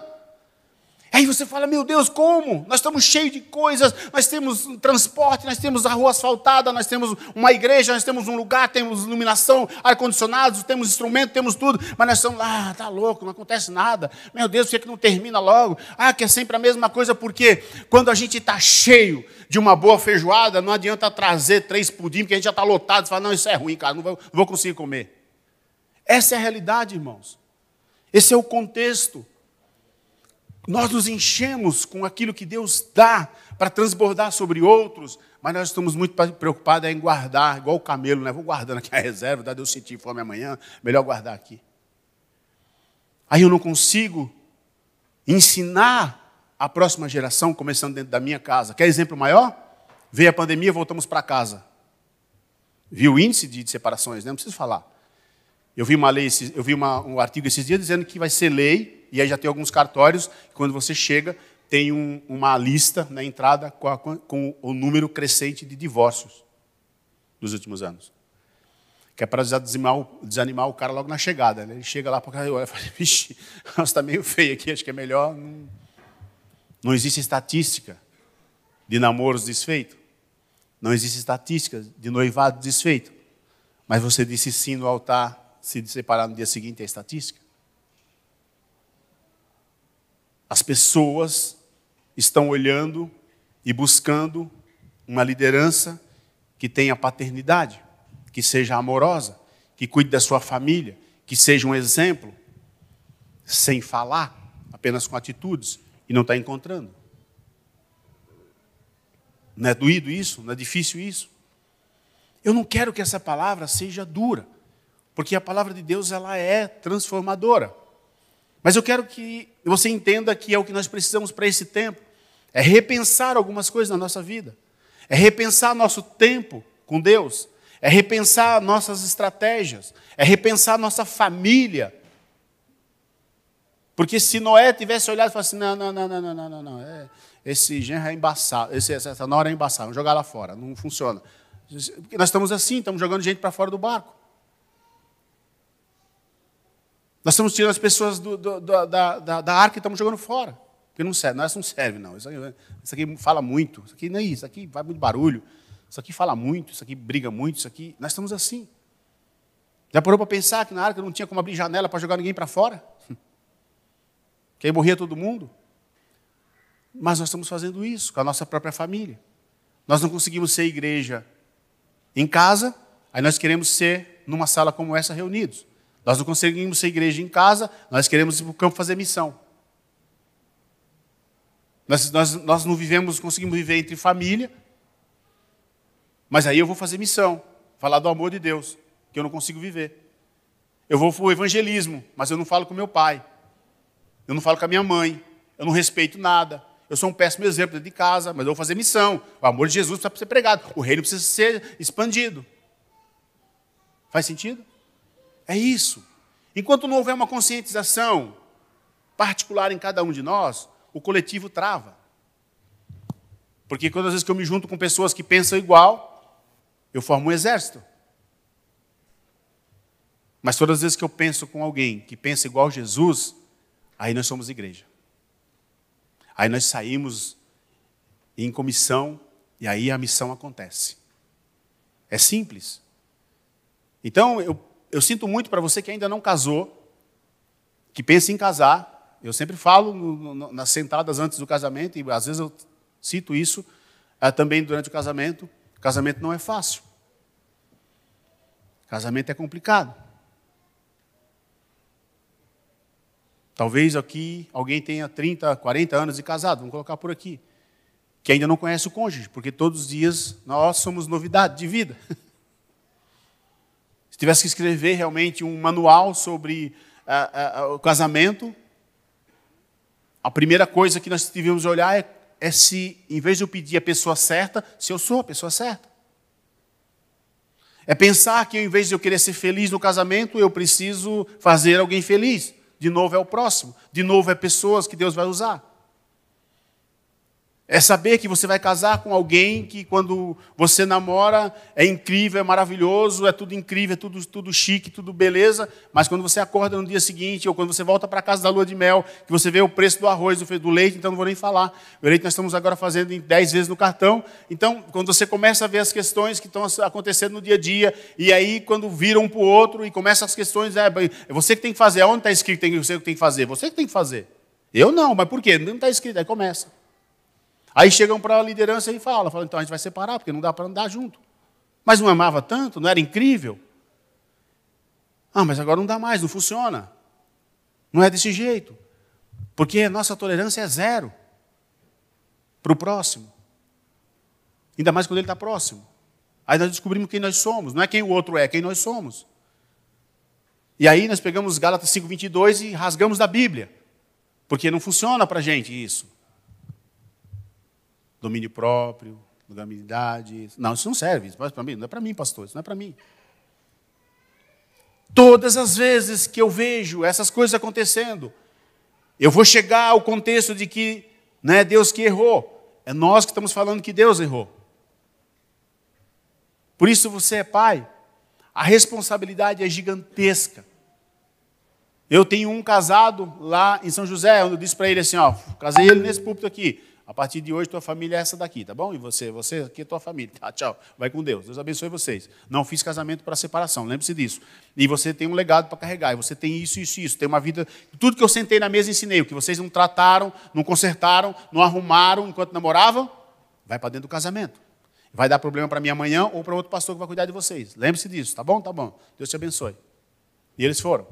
Aí você fala, meu Deus, como? Nós estamos cheios de coisas, nós temos transporte, nós temos a rua asfaltada, nós temos uma igreja, nós temos um lugar, temos iluminação, ar-condicionado, temos instrumento, temos tudo, mas nós estamos lá, ah, tá louco, não acontece nada. Meu Deus, por que não termina logo? Ah, que é sempre a mesma coisa, porque quando a gente está cheio de uma boa feijoada, não adianta trazer três pudim, porque a gente já está lotado, você fala, não, isso é ruim, cara, não vou, não vou conseguir comer. Essa é a realidade, irmãos. Esse é o contexto. Nós nos enchemos com aquilo que Deus dá para transbordar sobre outros, mas nós estamos muito preocupados em guardar, igual o camelo, né? Vou guardando aqui a reserva, dá Deus sentir fome amanhã, melhor guardar aqui. Aí eu não consigo ensinar a próxima geração, começando dentro da minha casa. Quer exemplo maior? Veio a pandemia, voltamos para casa. Viu o índice de separações, né? não preciso falar. Eu vi uma lei, eu vi uma, um artigo esses dias dizendo que vai ser lei e aí já tem alguns cartórios, quando você chega, tem um, uma lista na entrada com, a, com, o número crescente de divórcios dos últimos anos. Que é para desanimar, desanimar o cara logo na chegada. Né? Ele chega lá para o cara e olha fala, vixe, nós está meio feio aqui, acho que é melhor. Não, não existe estatística de namoros desfeitos. Não existe estatística de noivado desfeito. Mas você disse sim no altar, se separar no dia seguinte é estatística. As pessoas estão olhando e buscando uma liderança que tenha paternidade, que seja amorosa, que cuide da sua família, que seja um exemplo, sem falar, apenas com atitudes, e não está encontrando. Não é doído isso? Não é difícil isso? Eu não quero que essa palavra seja dura, porque a palavra de Deus ela é transformadora. Mas eu quero que você entenda que é o que nós precisamos para esse tempo. É repensar algumas coisas na nossa vida. É repensar nosso tempo com Deus. É repensar nossas estratégias. É repensar nossa família. Porque se Noé tivesse olhado e falasse assim, não, não, não, não, não, não, não, é, esse genro é embaçado, esse, essa nora é embaçada, vamos jogar lá fora, não funciona. Porque nós estamos assim, estamos jogando gente para fora do barco. Nós estamos tirando as pessoas do, do, do, da, da, da arca e estamos jogando fora. Porque não serve, não, isso não serve, não. Isso aqui, isso aqui fala muito, isso aqui não é isso, isso aqui vai muito barulho, isso aqui fala muito, isso aqui briga muito, isso aqui. Nós estamos assim. Já parou para pensar que na arca não tinha como abrir janela para jogar ninguém para fora? Que aí morria todo mundo? Mas nós estamos fazendo isso com a nossa própria família. Nós não conseguimos ser igreja em casa, aí nós queremos ser numa sala como essa reunidos. Nós não conseguimos ser igreja em casa, nós queremos ir para o campo fazer missão. Nós, nós, nós não vivemos, conseguimos viver entre família, mas aí eu vou fazer missão, falar do amor de Deus, que eu não consigo viver. Eu vou para o evangelismo, mas eu não falo com meu pai. Eu não falo com a minha mãe. Eu não respeito nada. Eu sou um péssimo exemplo dentro de casa, mas eu vou fazer missão. O amor de Jesus precisa ser pregado. O reino precisa ser expandido. Faz sentido? É isso. Enquanto não houver uma conscientização particular em cada um de nós, o coletivo trava. Porque quando às vezes que eu me junto com pessoas que pensam igual, eu formo um exército. Mas todas as vezes que eu penso com alguém que pensa igual Jesus, aí nós somos igreja. Aí nós saímos em comissão e aí a missão acontece. É simples. Então, eu, eu sinto muito para você que ainda não casou, que pensa em casar. Eu sempre falo no, no, nas sentadas antes do casamento, e às vezes eu cito isso é, também durante o casamento. Casamento não é fácil. Casamento é complicado. Talvez aqui alguém tenha 30, 40 anos de casado, vamos colocar por aqui, que ainda não conhece o cônjuge, porque todos os dias nós somos novidade de vida. Se tivesse que escrever realmente um manual sobre uh, uh, o casamento, a primeira coisa que nós devemos olhar é, é se, em vez de eu pedir a pessoa certa, se eu sou a pessoa certa. É pensar que, em vez de eu querer ser feliz no casamento, eu preciso fazer alguém feliz de novo é o próximo, de novo é pessoas que Deus vai usar. É saber que você vai casar com alguém que, quando você namora, é incrível, é maravilhoso, é tudo incrível, é tudo, tudo chique, tudo beleza, mas quando você acorda no dia seguinte, ou quando você volta para casa da lua de mel, que você vê o preço do arroz, do leite, então não vou nem falar. O leite nós estamos agora fazendo em 10 vezes no cartão. Então, quando você começa a ver as questões que estão acontecendo no dia a dia, e aí, quando viram um para o outro e começam as questões, é, é você que tem que fazer. Onde está escrito que você que tem que fazer? Você que tem que fazer. Eu não, mas por quê? Não está escrito. Aí começa. Aí chegam para a liderança e falam, falam, então a gente vai separar, porque não dá para andar junto. Mas não amava tanto, não era incrível? Ah, mas agora não dá mais, não funciona. Não é desse jeito. Porque a nossa tolerância é zero para o próximo. Ainda mais quando ele está próximo. Aí nós descobrimos quem nós somos. Não é quem o outro é, é quem nós somos. E aí nós pegamos Gálatas 5,22 e rasgamos da Bíblia. Porque não funciona para a gente isso domínio próprio, lugamidade. Não, isso não serve, isso para mim, não é para mim, pastor, isso não é para mim. Todas as vezes que eu vejo essas coisas acontecendo, eu vou chegar ao contexto de que não é Deus que errou, é nós que estamos falando que Deus errou. Por isso você é pai, a responsabilidade é gigantesca. Eu tenho um casado lá em São José, onde eu disse para ele assim: ó, casei ele nesse púlpito aqui. A partir de hoje, tua família é essa daqui, tá bom? E você? Você aqui é tua família. Tá, tchau. Vai com Deus. Deus abençoe vocês. Não fiz casamento para separação, lembre-se disso. E você tem um legado para carregar. E você tem isso, isso, isso. Tem uma vida. Tudo que eu sentei na mesa ensinei. O que vocês não trataram, não consertaram, não arrumaram enquanto namoravam, vai para dentro do casamento. Vai dar problema para mim amanhã ou para outro pastor que vai cuidar de vocês. Lembre-se disso, tá bom? Tá bom. Deus te abençoe. E eles foram.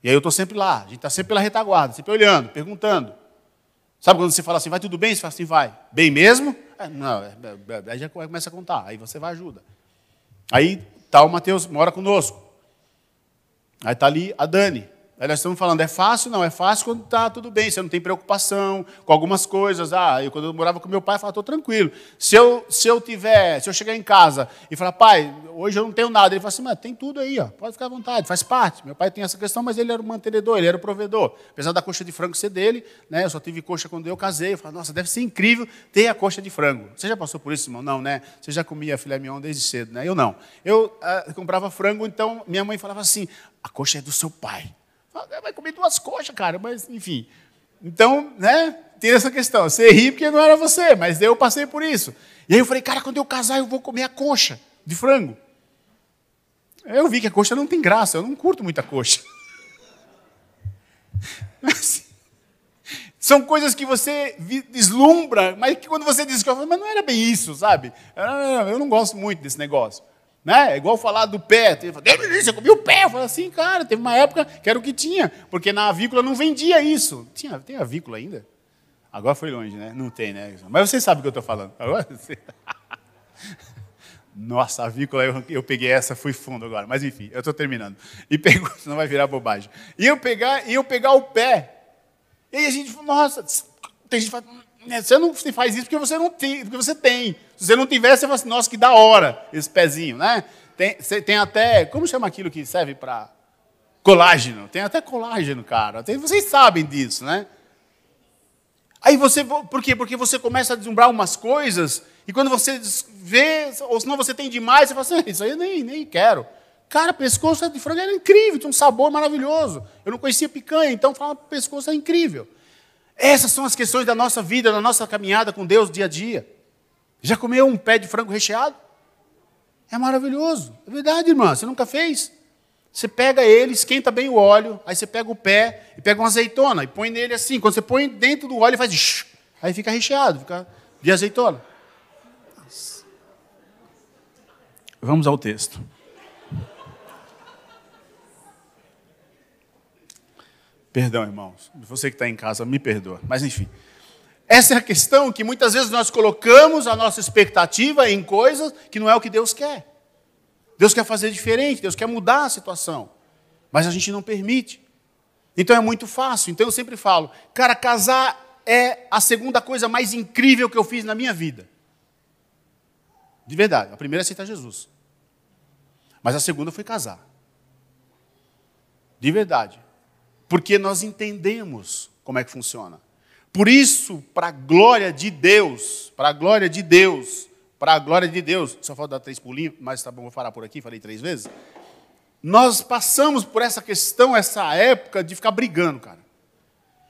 E aí eu estou sempre lá. A gente está sempre pela retaguarda, sempre olhando, perguntando. Sabe quando você fala assim, vai tudo bem? Você fala assim, vai. Bem mesmo? É, não, é, é, aí já começa a contar, aí você vai ajuda. Aí tá o Mateus, mora conosco. Aí está ali a Dani. Aí nós estamos falando, é fácil? Não, é fácil quando está tudo bem, você não tem preocupação com algumas coisas. Ah, eu, quando eu morava com meu pai, eu falava, estou tranquilo. Se eu, se eu tiver, se eu chegar em casa e falar, pai, hoje eu não tenho nada, ele fala assim, mas tem tudo aí, ó, pode ficar à vontade, faz parte. Meu pai tem essa questão, mas ele era o mantenedor, ele era o provedor. Apesar da coxa de frango ser dele, né, eu só tive coxa quando eu casei. Eu falei, nossa, deve ser incrível ter a coxa de frango. Você já passou por isso, irmão? Não, né? Você já comia filé mignon desde cedo, né? Eu não. Eu ah, comprava frango, então minha mãe falava assim, a coxa é do seu pai. Vai comer duas coxas, cara, mas enfim. Então, né, tem essa questão. Você ri porque não era você, mas eu passei por isso. E aí eu falei, cara, quando eu casar, eu vou comer a coxa de frango. Eu vi que a coxa não tem graça, eu não curto muita coxa. Mas, São coisas que você deslumbra, mas que quando você descobre, mas não era bem isso, sabe? Eu não gosto muito desse negócio. Né? É igual falar do pé. Você comia o pé. Eu falo assim, cara, teve uma época que era o que tinha, porque na avícola não vendia isso. Tinha, tem avícola ainda? Agora foi longe, né? Não tem, né? Mas você sabe o que eu estou falando. Agora você... Nossa, avícola, eu, eu, peguei essa, fui fundo agora. Mas enfim, eu estou terminando. E pegou, senão vai virar bobagem. E eu pegar, e eu pegar o pé. E a gente, nossa, tem gente que fala, você não faz isso porque você não tem, porque você tem. Se você não tiver, você fala assim, nossa, que da hora esse pezinho, né? Tem, tem até, como chama aquilo que serve para colágeno? Tem até colágeno, cara. Tem, vocês sabem disso, né? Aí você, por quê? Porque você começa a deslumbrar umas coisas, e quando você vê, ou senão você tem demais, você fala assim, isso aí eu nem, nem quero. Cara, pescoço de frango era incrível, tinha um sabor maravilhoso. Eu não conhecia picanha, então falava pescoço é incrível. Essas são as questões da nossa vida, da nossa caminhada com Deus dia a dia. Já comeu um pé de frango recheado? É maravilhoso. É verdade, irmã. Você nunca fez? Você pega ele, esquenta bem o óleo, aí você pega o pé e pega uma azeitona e põe nele assim. Quando você põe dentro do óleo, faz. Aí fica recheado, fica de azeitona. Vamos ao texto. Perdão, irmãos. Você que está em casa, me perdoa. Mas enfim. Essa é a questão que muitas vezes nós colocamos a nossa expectativa em coisas que não é o que Deus quer. Deus quer fazer diferente, Deus quer mudar a situação. Mas a gente não permite. Então é muito fácil. Então eu sempre falo, cara, casar é a segunda coisa mais incrível que eu fiz na minha vida. De verdade. A primeira é aceitar Jesus. Mas a segunda foi casar. De verdade. Porque nós entendemos como é que funciona. Por isso, para a glória de Deus, para a glória de Deus, para a glória de Deus, só falta dar três pulinhos, mas tá bom, vou falar por aqui, falei três vezes. Nós passamos por essa questão, essa época de ficar brigando, cara.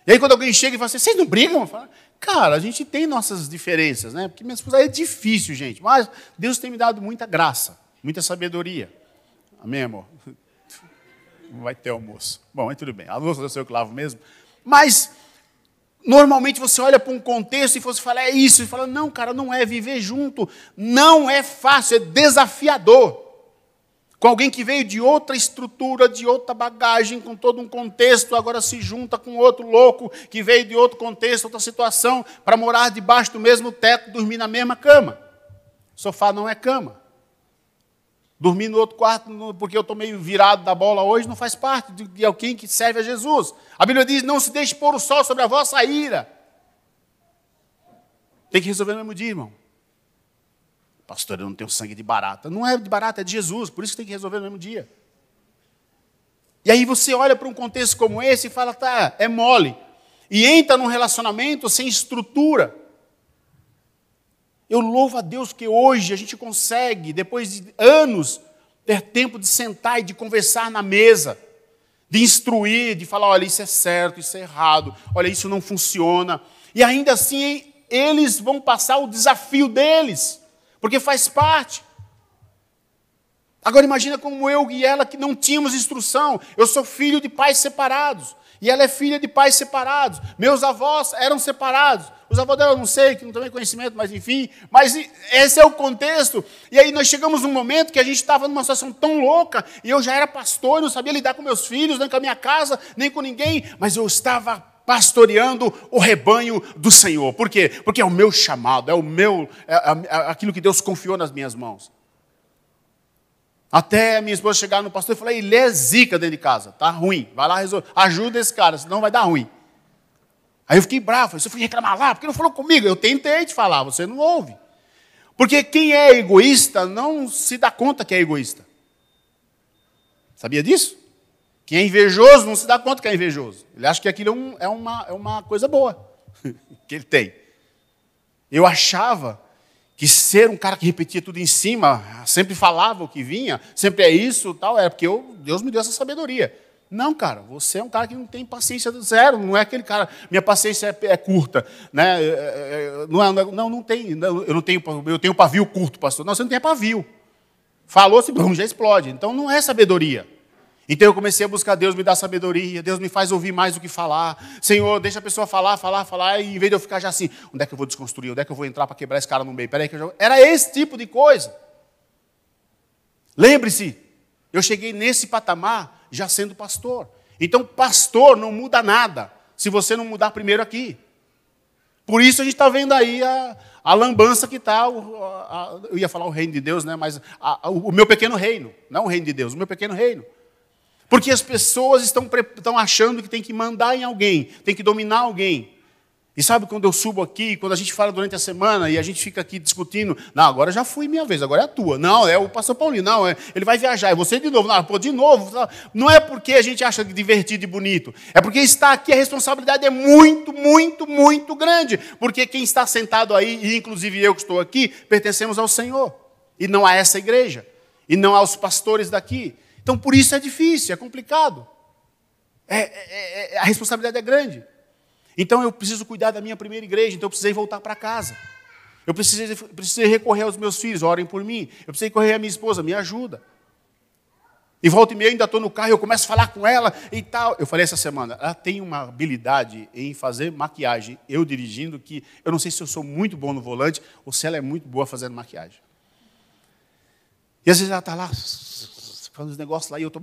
E aí quando alguém chega e fala assim, vocês não brigam? Falo, cara, a gente tem nossas diferenças, né? Porque minha esposa é difícil, gente, mas Deus tem me dado muita graça, muita sabedoria. Amém, amor? Vai ter almoço. Bom, mas tudo bem. A louça eu sei que lavo mesmo. Mas Normalmente você olha para um contexto e você fala, é isso, e fala, não, cara, não é viver junto, não é fácil, é desafiador. Com alguém que veio de outra estrutura, de outra bagagem, com todo um contexto, agora se junta com outro louco que veio de outro contexto, outra situação, para morar debaixo do mesmo teto, dormir na mesma cama. Sofá não é cama. Dormir no outro quarto, porque eu estou meio virado da bola hoje, não faz parte de alguém que serve a Jesus. A Bíblia diz: não se deixe pôr o sol sobre a vossa ira. Tem que resolver no mesmo dia, irmão. Pastor, eu não tenho sangue de barata. Não é de barata, é de Jesus, por isso que tem que resolver no mesmo dia. E aí você olha para um contexto como esse e fala, tá, é mole. E entra num relacionamento sem estrutura. Eu louvo a Deus que hoje a gente consegue, depois de anos, ter tempo de sentar e de conversar na mesa, de instruir, de falar: olha, isso é certo, isso é errado, olha, isso não funciona. E ainda assim, eles vão passar o desafio deles, porque faz parte. Agora imagina como eu e ela que não tínhamos instrução. Eu sou filho de pais separados. E ela é filha de pais separados. Meus avós eram separados. Os avós dela não sei, que não tem conhecimento, mas enfim. Mas esse é o contexto. E aí nós chegamos num momento que a gente estava numa situação tão louca, e eu já era pastor, não sabia lidar com meus filhos, nem com a minha casa, nem com ninguém, mas eu estava pastoreando o rebanho do Senhor. Por quê? Porque é o meu chamado, é o meu, é, é, é aquilo que Deus confiou nas minhas mãos. Até a minha esposa chegar no pastor e falar, ele é zica dentro de casa, tá ruim, vai lá resolver, ajuda esse cara, senão vai dar ruim. Aí eu fiquei bravo, você foi reclamar lá, porque não falou comigo? Eu tentei te falar, você não ouve. Porque quem é egoísta não se dá conta que é egoísta. Sabia disso? Quem é invejoso não se dá conta que é invejoso. Ele acha que aquilo é, um, é uma, é uma coisa boa que ele tem. Eu achava que ser um cara que repetia tudo em cima, sempre falava o que vinha, sempre é isso, tal, era porque eu, Deus me deu essa sabedoria. Não, cara, você é um cara que não tem paciência zero, não é aquele cara, minha paciência é, é curta, né? É, é, é não, é, não, não tem, não, eu não tenho, eu tenho pavio curto, pastor. Não, você não tem pavio. Falou, se já explode. Então não é sabedoria. Então eu comecei a buscar Deus me dá sabedoria, Deus me faz ouvir mais do que falar. Senhor, deixa a pessoa falar, falar, falar, e em vez de eu ficar já assim, onde é que eu vou desconstruir? Onde é que eu vou entrar para quebrar esse cara no meio? Peraí que eu já... Era esse tipo de coisa. Lembre-se, eu cheguei nesse patamar já sendo pastor. Então, pastor não muda nada se você não mudar primeiro aqui. Por isso a gente está vendo aí a, a lambança que está, eu ia falar o reino de Deus, né? mas a, a, o meu pequeno reino, não o reino de Deus, o meu pequeno reino. Porque as pessoas estão, estão achando que tem que mandar em alguém, tem que dominar alguém. E sabe quando eu subo aqui, quando a gente fala durante a semana e a gente fica aqui discutindo, não, agora já foi minha vez, agora é a tua. Não, é o pastor Paulinho, não, é, ele vai viajar, é você de novo. Não, pô, de novo. Não é porque a gente acha divertido e bonito, é porque está aqui a responsabilidade é muito, muito, muito grande. Porque quem está sentado aí, e inclusive eu que estou aqui, pertencemos ao Senhor, e não a essa igreja, e não aos pastores daqui. Então, por isso é difícil, é complicado. É, é, é, a responsabilidade é grande. Então, eu preciso cuidar da minha primeira igreja, então eu precisei voltar para casa. Eu precisei, precisei recorrer aos meus filhos, orem por mim. Eu precisei correr à minha esposa, me ajuda. E volta e meia, ainda estou no carro, eu começo a falar com ela e tal. Eu falei essa semana, ela tem uma habilidade em fazer maquiagem, eu dirigindo, que eu não sei se eu sou muito bom no volante ou se ela é muito boa fazendo maquiagem. E às vezes ela está lá, falando os negócios lá, e eu estou.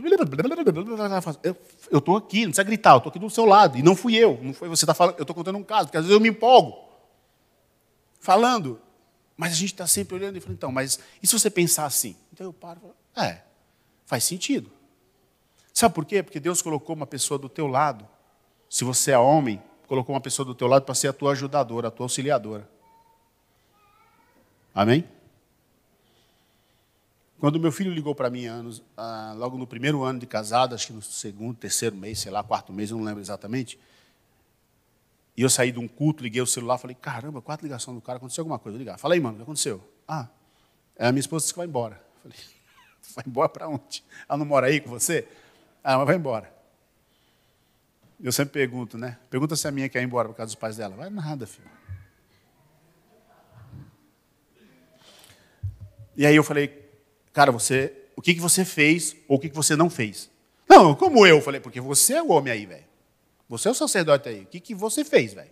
Eu estou aqui, não precisa gritar, eu estou aqui do seu lado. E não fui eu, não foi você está falando, eu estou contando um caso, porque às vezes eu me empolgo. Falando. Mas a gente está sempre olhando e falando, então, mas e se você pensar assim? Então eu paro e falo, é, faz sentido. Sabe por quê? Porque Deus colocou uma pessoa do teu lado. Se você é homem, colocou uma pessoa do teu lado para ser a tua ajudadora, a tua auxiliadora. Amém? Quando meu filho ligou para mim, anos, ah, logo no primeiro ano de casado, acho que no segundo, terceiro mês, sei lá, quarto mês, eu não lembro exatamente, e eu saí de um culto, liguei o celular, falei, caramba, quatro ligações do cara, aconteceu alguma coisa, vou ligar. Falei, mano, o que aconteceu? Ah, é a minha esposa disse que vai embora. Falei, vai embora para onde? Ela não mora aí com você? Ah, mas vai embora. Eu sempre pergunto, né? Pergunta se a minha quer ir embora por causa dos pais dela. Vai nada, filho. E aí eu falei, cara, você, o que, que você fez ou o que, que você não fez? Não, como eu? Falei, porque você é o homem aí, velho. Você é o sacerdote aí. O que, que você fez, velho?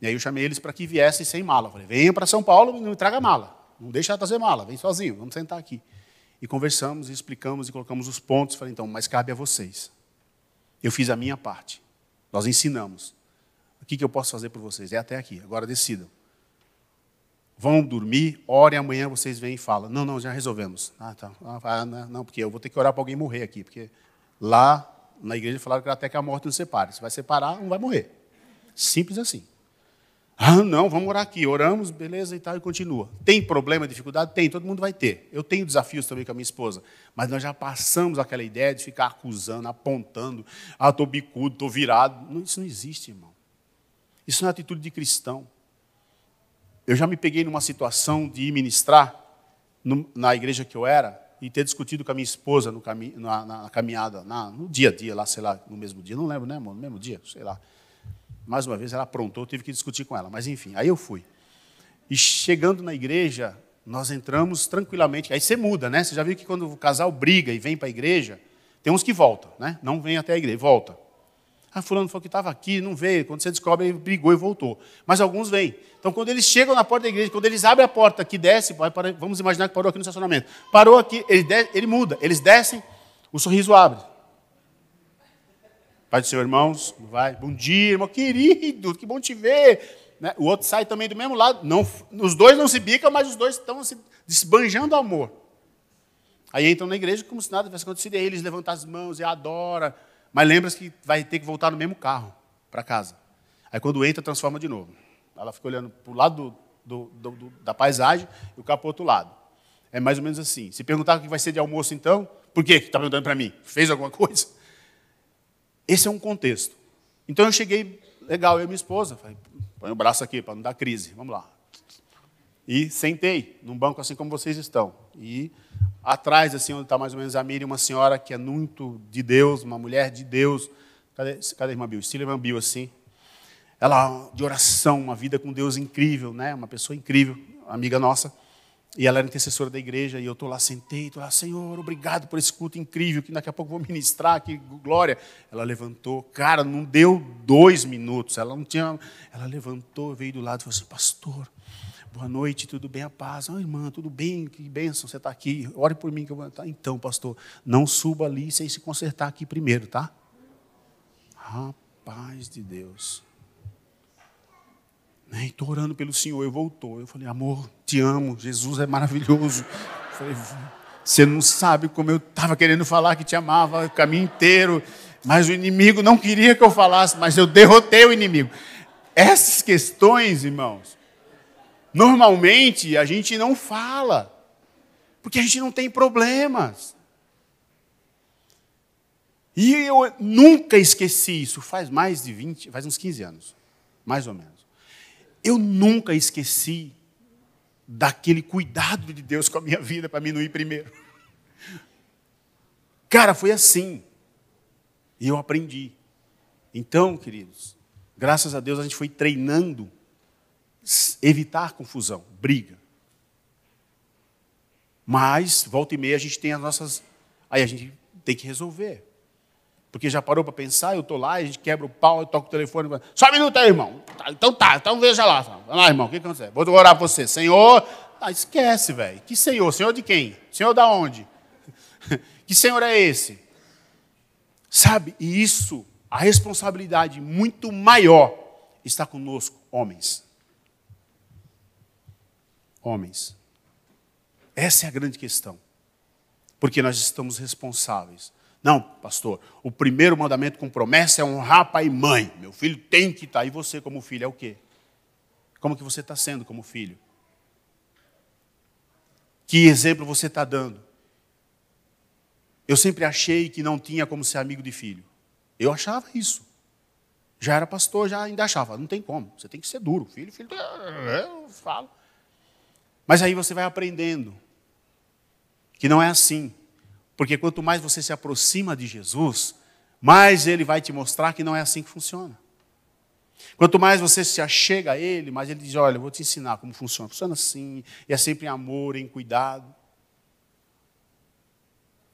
E aí eu chamei eles para que viessem sem mala. Falei, venha para São Paulo e não traga mala. Não deixa trazer mala, vem sozinho, vamos sentar aqui. E conversamos, e explicamos e colocamos os pontos. Falei, então, mas cabe a vocês. Eu fiz a minha parte. Nós ensinamos. O que, que eu posso fazer por vocês? É até aqui, agora decidam. Vão dormir, orem, amanhã vocês vêm e falam. Não, não, já resolvemos. Ah, tá. Ah, não, porque eu vou ter que orar para alguém morrer aqui, porque lá na igreja falaram que até que a morte nos separe. Se vai separar, não vai morrer. Simples assim. Ah, não, vamos orar aqui. Oramos, beleza e tal, e continua. Tem problema, dificuldade? Tem, todo mundo vai ter. Eu tenho desafios também com a minha esposa. Mas nós já passamos aquela ideia de ficar acusando, apontando. Ah, estou bicudo, estou virado. Isso não existe, irmão. Isso não é atitude de cristão. Eu já me peguei numa situação de ir ministrar no, na igreja que eu era e ter discutido com a minha esposa no cami na, na, caminhada, na, no dia a dia, lá, sei lá, no mesmo dia. Não lembro, né, amor? No mesmo dia, sei lá. Mais uma vez ela aprontou, eu tive que discutir com ela. Mas enfim, aí eu fui. E chegando na igreja, nós entramos tranquilamente. Aí você muda, né? Você já viu que quando o casal briga e vem para a igreja, tem uns que voltam, né? Não vem até a igreja, volta. Ah, fulano falou que estava aqui, não veio. Quando você descobre, ele brigou e voltou. Mas alguns vêm. Então, quando eles chegam na porta da igreja, quando eles abrem a porta que desce, vamos imaginar que parou aqui no estacionamento. Parou aqui, ele, ele muda. Eles descem, o sorriso abre. Pai do Senhor, irmãos, vai. Bom dia, irmão querido, que bom te ver. Né? O outro sai também do mesmo lado. Não, os dois não se bicam, mas os dois estão se desbanjando amor. Aí entram na igreja como se nada tivesse acontecido. E aí eles levantam as mãos e adoram. Mas lembra-se que vai ter que voltar no mesmo carro para casa. Aí quando entra, transforma de novo. Ela fica olhando para o lado do, do, do, da paisagem e o carro para o outro lado. É mais ou menos assim. Se perguntar o que vai ser de almoço, então, por que está perguntando para mim? Fez alguma coisa? Esse é um contexto. Então eu cheguei, legal, eu e minha esposa, falei, põe o braço aqui para não dar crise, vamos lá. E sentei num banco assim como vocês estão. E atrás, assim, onde está mais ou menos a Miriam, uma senhora que é muito de Deus, uma mulher de Deus. Cadê, cadê a irmã Bill? Estilo irmã Bill, assim. Ela, de oração, uma vida com Deus incrível, né? Uma pessoa incrível, amiga nossa. E ela era intercessora da igreja, e eu estou lá, sentei, estou lá, Senhor, obrigado por esse culto incrível, que daqui a pouco vou ministrar, que glória. Ela levantou, cara, não deu dois minutos, ela não tinha. Ela levantou, veio do lado e falou assim, pastor, boa noite, tudo bem, a paz. Ah, irmã, tudo bem, que bênção, você está aqui, ore por mim que eu vou estar. Então, pastor, não suba ali sem se consertar aqui primeiro, tá? Rapaz de Deus. Estou orando pelo Senhor, e voltou. Eu falei, amor, te amo, Jesus é maravilhoso. Eu falei, você não sabe como eu estava querendo falar que te amava o caminho inteiro, mas o inimigo não queria que eu falasse, mas eu derrotei o inimigo. Essas questões, irmãos, normalmente a gente não fala, porque a gente não tem problemas. E eu nunca esqueci isso, faz mais de 20, faz uns 15 anos, mais ou menos. Eu nunca esqueci daquele cuidado de Deus com a minha vida para mim não ir primeiro. Cara, foi assim. E eu aprendi. Então, queridos, graças a Deus a gente foi treinando evitar confusão, briga. Mas, volta e meia, a gente tem as nossas. Aí a gente tem que resolver. Porque já parou para pensar, eu estou lá, a gente quebra o pau, eu toco o telefone. Só um minuto aí, irmão. Tá, então tá, então veja lá. Vai lá, irmão, o que acontece? Vou orar para você. Senhor. Ah, esquece, velho. Que Senhor? Senhor de quem? Senhor da onde? que Senhor é esse? Sabe, e isso, a responsabilidade muito maior está conosco, homens. Homens. Essa é a grande questão. Porque nós estamos responsáveis não, pastor, o primeiro mandamento com promessa é honrar pai e mãe. Meu filho tem que estar. Tá. E você, como filho, é o quê? Como que você está sendo como filho? Que exemplo você está dando? Eu sempre achei que não tinha como ser amigo de filho. Eu achava isso. Já era pastor, já ainda achava. Não tem como. Você tem que ser duro. Filho, filho, eu falo. Mas aí você vai aprendendo que não é assim. Porque quanto mais você se aproxima de Jesus, mais ele vai te mostrar que não é assim que funciona. Quanto mais você se achega a ele, mais ele diz: Olha, eu vou te ensinar como funciona. Funciona assim, e é sempre em amor, em cuidado.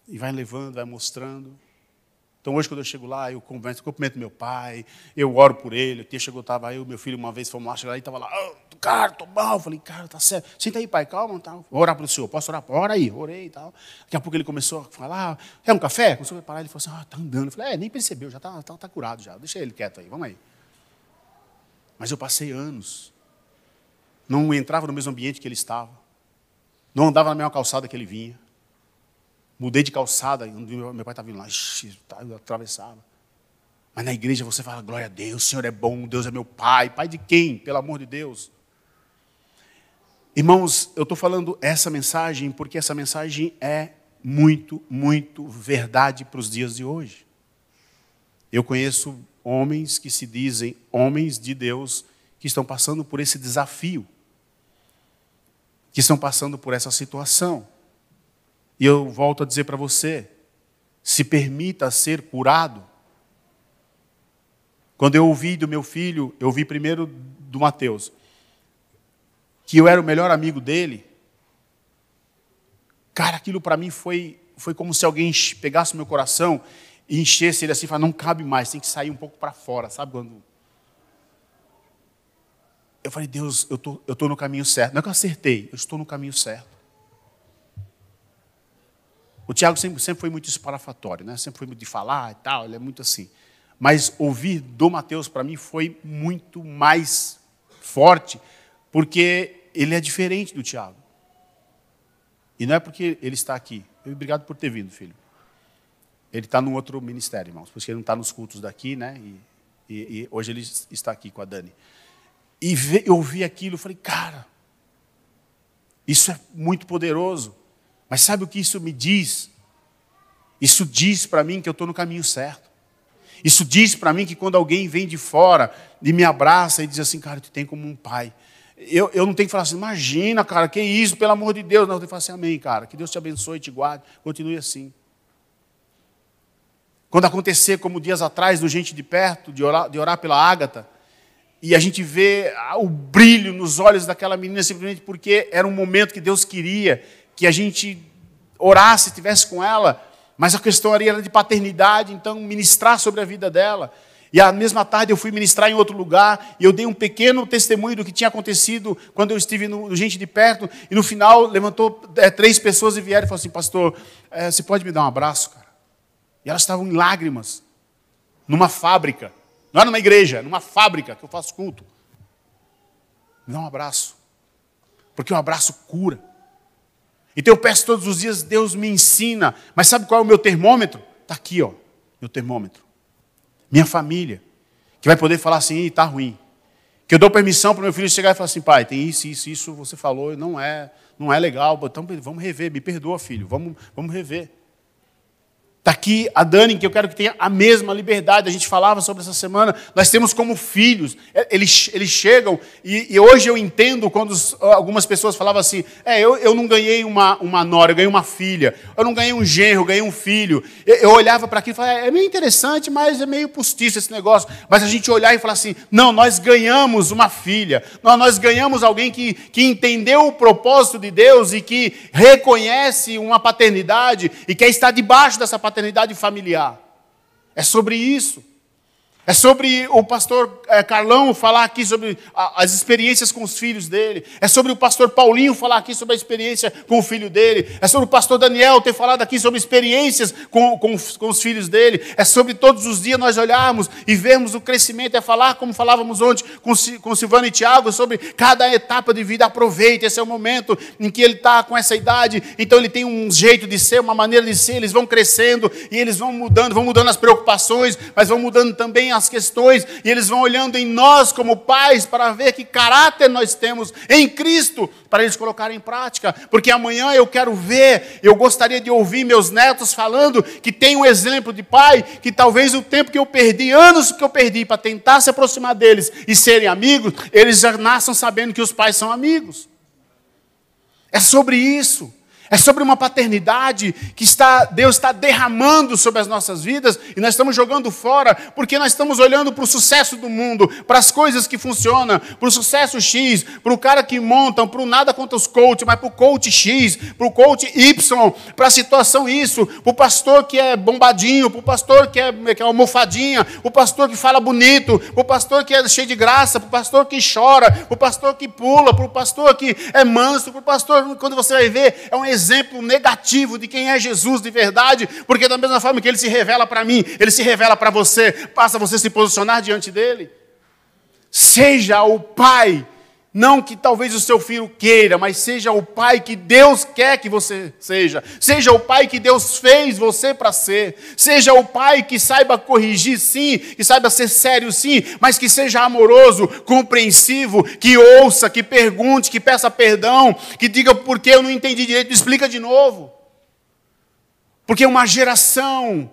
E vai levando, vai mostrando. Então hoje quando eu chego lá, eu converso, cumprimento meu pai, eu oro por ele. O dia chegou, estava eu, meu filho, uma vez fomos lá, chegou lá e estava lá, oh, cara, estou mal. Falei, cara, tá certo. Senta aí, pai, calma, tá. Vou orar para o senhor, posso orar? Ora aí, orei e tal. Daqui a pouco ele começou a falar, quer um café? Começou a parar, ele falou assim, ah, tá andando. Eu falei, é, nem percebeu, já está tá, tá curado já, deixa ele quieto aí, vamos aí. Mas eu passei anos, não entrava no mesmo ambiente que ele estava, não andava na mesma calçada que ele vinha. Mudei de calçada, meu pai estava vindo lá, tá, eu atravessava. Mas na igreja você fala, glória a Deus, o Senhor é bom, Deus é meu pai. Pai de quem? Pelo amor de Deus. Irmãos, eu estou falando essa mensagem porque essa mensagem é muito, muito verdade para os dias de hoje. Eu conheço homens que se dizem homens de Deus que estão passando por esse desafio, que estão passando por essa situação. E eu volto a dizer para você: se permita ser curado. Quando eu ouvi do meu filho, eu ouvi primeiro do Mateus, que eu era o melhor amigo dele. Cara, aquilo para mim foi, foi como se alguém pegasse meu coração e enchesse ele assim, falasse, não cabe mais, tem que sair um pouco para fora, sabe quando? Eu falei, Deus, eu tô, estou tô no caminho certo. Não é que eu acertei, eu estou no caminho certo. O Tiago sempre, sempre foi muito esparafatório, né? sempre foi muito de falar e tal, ele é muito assim. Mas ouvir do Mateus para mim foi muito mais forte, porque ele é diferente do Tiago. E não é porque ele está aqui. Obrigado por ter vindo, filho. Ele está num outro ministério, irmãos, porque ele não está nos cultos daqui, né? E, e, e, hoje ele está aqui com a Dani. E eu ouvi aquilo, falei, cara, isso é muito poderoso. Mas sabe o que isso me diz? Isso diz para mim que eu estou no caminho certo. Isso diz para mim que quando alguém vem de fora e me abraça e diz assim, cara, tu tem como um pai. Eu, eu não tenho que falar assim, imagina, cara, que isso, pelo amor de Deus. Não, eu tenho que falar assim, amém, cara. Que Deus te abençoe te guarde. Continue assim. Quando acontecer, como dias atrás, do gente de perto, de orar, de orar pela Ágata, e a gente vê o brilho nos olhos daquela menina simplesmente porque era um momento que Deus queria que a gente orasse, estivesse com ela, mas a questão ali era de paternidade, então ministrar sobre a vida dela. E a mesma tarde eu fui ministrar em outro lugar e eu dei um pequeno testemunho do que tinha acontecido quando eu estive no, Gente de Perto. E no final levantou é, três pessoas e vieram e falaram assim: Pastor, é, você pode me dar um abraço, cara? E elas estavam em lágrimas, numa fábrica. Não era numa igreja, numa fábrica que eu faço culto. Me dá um abraço. Porque um abraço cura. Então eu peço todos os dias, Deus me ensina. Mas sabe qual é o meu termômetro? Está aqui, ó, meu termômetro. Minha família. Que vai poder falar assim, está ruim. Que eu dou permissão para o meu filho chegar e falar assim, pai, tem isso, isso, isso, você falou, não é, não é legal, então vamos rever, me perdoa, filho, vamos, vamos rever. Está aqui a Dani, que eu quero que tenha a mesma liberdade. A gente falava sobre essa semana. Nós temos como filhos. É, eles, eles chegam, e, e hoje eu entendo quando algumas pessoas falavam assim: é, eu, eu não ganhei uma, uma nora, eu ganhei uma filha. Eu não ganhei um genro, eu ganhei um filho. Eu, eu olhava para aquilo e falava: é, é meio interessante, mas é meio postiço esse negócio. Mas a gente olhar e falar assim: não, nós ganhamos uma filha. Nós, nós ganhamos alguém que, que entendeu o propósito de Deus e que reconhece uma paternidade e quer estar debaixo dessa paternidade paternidade familiar. É sobre isso. É sobre o pastor é, Carlão falar aqui sobre as experiências com os filhos dele. É sobre o pastor Paulinho falar aqui sobre a experiência com o filho dele. É sobre o pastor Daniel ter falado aqui sobre experiências com, com, com os filhos dele. É sobre todos os dias nós olharmos e vermos o crescimento. É falar, como falávamos ontem com, com Silvano e Tiago, sobre cada etapa de vida. Aproveite, esse é o momento em que ele está com essa idade. Então ele tem um jeito de ser, uma maneira de ser. Eles vão crescendo e eles vão mudando, vão mudando as preocupações, mas vão mudando também as questões, e eles vão olhando em nós como pais para ver que caráter nós temos em Cristo, para eles colocarem em prática, porque amanhã eu quero ver, eu gostaria de ouvir meus netos falando que tem um exemplo de pai, que talvez o tempo que eu perdi, anos que eu perdi para tentar se aproximar deles e serem amigos, eles já nasçam sabendo que os pais são amigos. É sobre isso. É sobre uma paternidade que está, Deus está derramando sobre as nossas vidas e nós estamos jogando fora porque nós estamos olhando para o sucesso do mundo, para as coisas que funcionam, para o sucesso X, para o cara que montam, para o nada contra os coaches, mas para o coach X, para o coach Y, para a situação isso, para o pastor que é bombadinho, para o pastor que é, que é almofadinha, o pastor que fala bonito, para o pastor que é cheio de graça, para o pastor que chora, para o pastor que pula, para o pastor que é manso, para o pastor, quando você vai ver, é um exemplo exemplo negativo de quem é Jesus de verdade, porque da mesma forma que ele se revela para mim, ele se revela para você, passa você se posicionar diante dele. Seja o pai não que talvez o seu filho queira, mas seja o pai que Deus quer que você seja. Seja o pai que Deus fez você para ser. Seja o pai que saiba corrigir, sim, que saiba ser sério, sim, mas que seja amoroso, compreensivo, que ouça, que pergunte, que peça perdão, que diga por que eu não entendi direito, explica de novo. Porque uma geração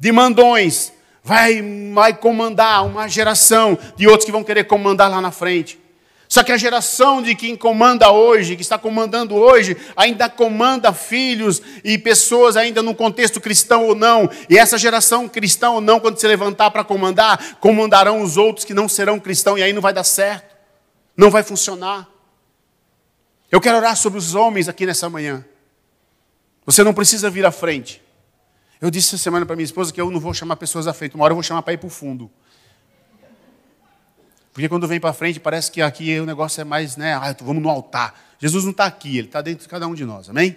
de mandões vai, vai comandar uma geração de outros que vão querer comandar lá na frente. Só que a geração de quem comanda hoje, que está comandando hoje, ainda comanda filhos e pessoas ainda no contexto cristão ou não. E essa geração cristã ou não, quando se levantar para comandar, comandarão os outros que não serão cristãos e aí não vai dar certo. Não vai funcionar. Eu quero orar sobre os homens aqui nessa manhã. Você não precisa vir à frente. Eu disse essa semana para minha esposa que eu não vou chamar pessoas à frente, uma hora eu vou chamar para ir para o fundo. Porque quando vem para frente, parece que aqui o negócio é mais, né? Ah, vamos no altar. Jesus não está aqui, ele está dentro de cada um de nós, amém?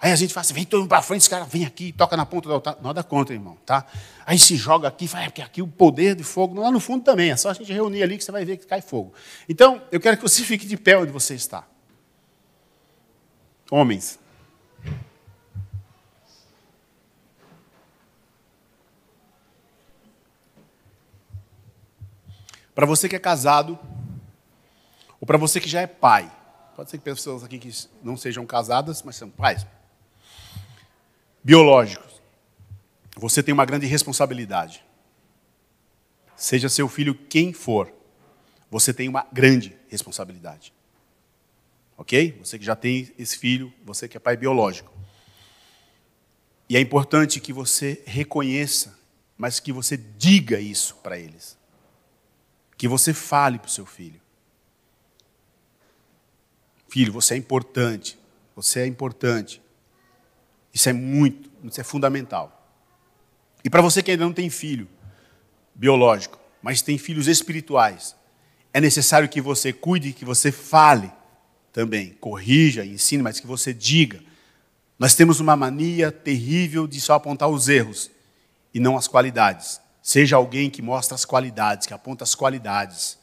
Aí a gente fala assim, vem todo mundo para frente, esse cara vem aqui, toca na ponta do altar. Nada contra, irmão, tá? Aí se joga aqui, fala, é porque aqui o poder de fogo, lá no fundo também, é só a gente reunir ali que você vai ver que cai fogo. Então, eu quero que você fique de pé onde você está. Homens, Para você que é casado, ou para você que já é pai, pode ser que pessoas aqui que não sejam casadas, mas são pais, biológicos, você tem uma grande responsabilidade. Seja seu filho quem for, você tem uma grande responsabilidade. Ok? Você que já tem esse filho, você que é pai biológico. E é importante que você reconheça, mas que você diga isso para eles que você fale para o seu filho. Filho, você é importante. Você é importante. Isso é muito, isso é fundamental. E para você que ainda não tem filho biológico, mas tem filhos espirituais, é necessário que você cuide, que você fale também, corrija, ensine, mas que você diga. Nós temos uma mania terrível de só apontar os erros e não as qualidades. Seja alguém que mostra as qualidades, que aponta as qualidades.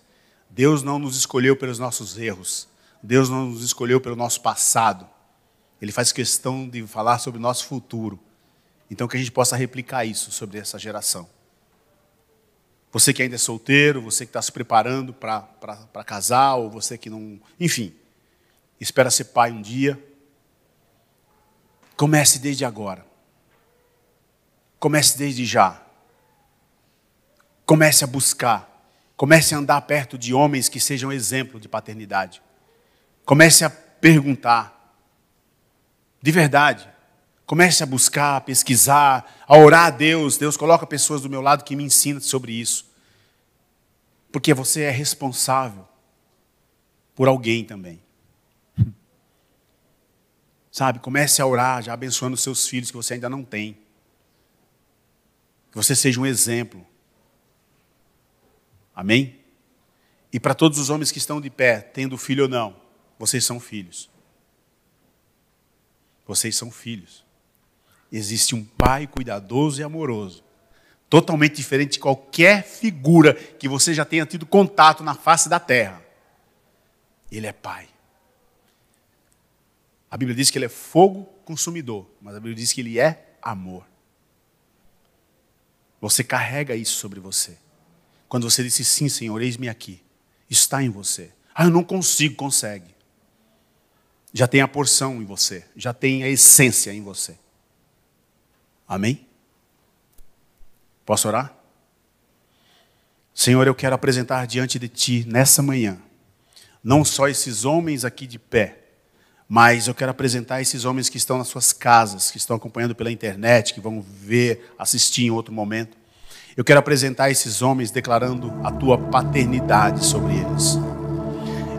Deus não nos escolheu pelos nossos erros. Deus não nos escolheu pelo nosso passado. Ele faz questão de falar sobre o nosso futuro. Então, que a gente possa replicar isso sobre essa geração. Você que ainda é solteiro, você que está se preparando para casar, ou você que não. Enfim, espera ser pai um dia. Comece desde agora. Comece desde já. Comece a buscar. Comece a andar perto de homens que sejam exemplo de paternidade. Comece a perguntar. De verdade. Comece a buscar, a pesquisar, a orar a Deus. Deus coloca pessoas do meu lado que me ensinam sobre isso. Porque você é responsável por alguém também. Sabe, comece a orar, já abençoando os seus filhos que você ainda não tem. Que você seja um exemplo. Amém? E para todos os homens que estão de pé, tendo filho ou não, vocês são filhos. Vocês são filhos. Existe um pai cuidadoso e amoroso, totalmente diferente de qualquer figura que você já tenha tido contato na face da terra. Ele é pai. A Bíblia diz que ele é fogo consumidor, mas a Bíblia diz que ele é amor. Você carrega isso sobre você. Quando você disse sim, Senhor, eis-me aqui, está em você. Ah, eu não consigo, consegue já tem a porção em você, já tem a essência em você. Amém? Posso orar? Senhor, eu quero apresentar diante de Ti nessa manhã, não só esses homens aqui de pé, mas eu quero apresentar esses homens que estão nas suas casas, que estão acompanhando pela internet, que vão ver, assistir em outro momento. Eu quero apresentar esses homens declarando a Tua paternidade sobre eles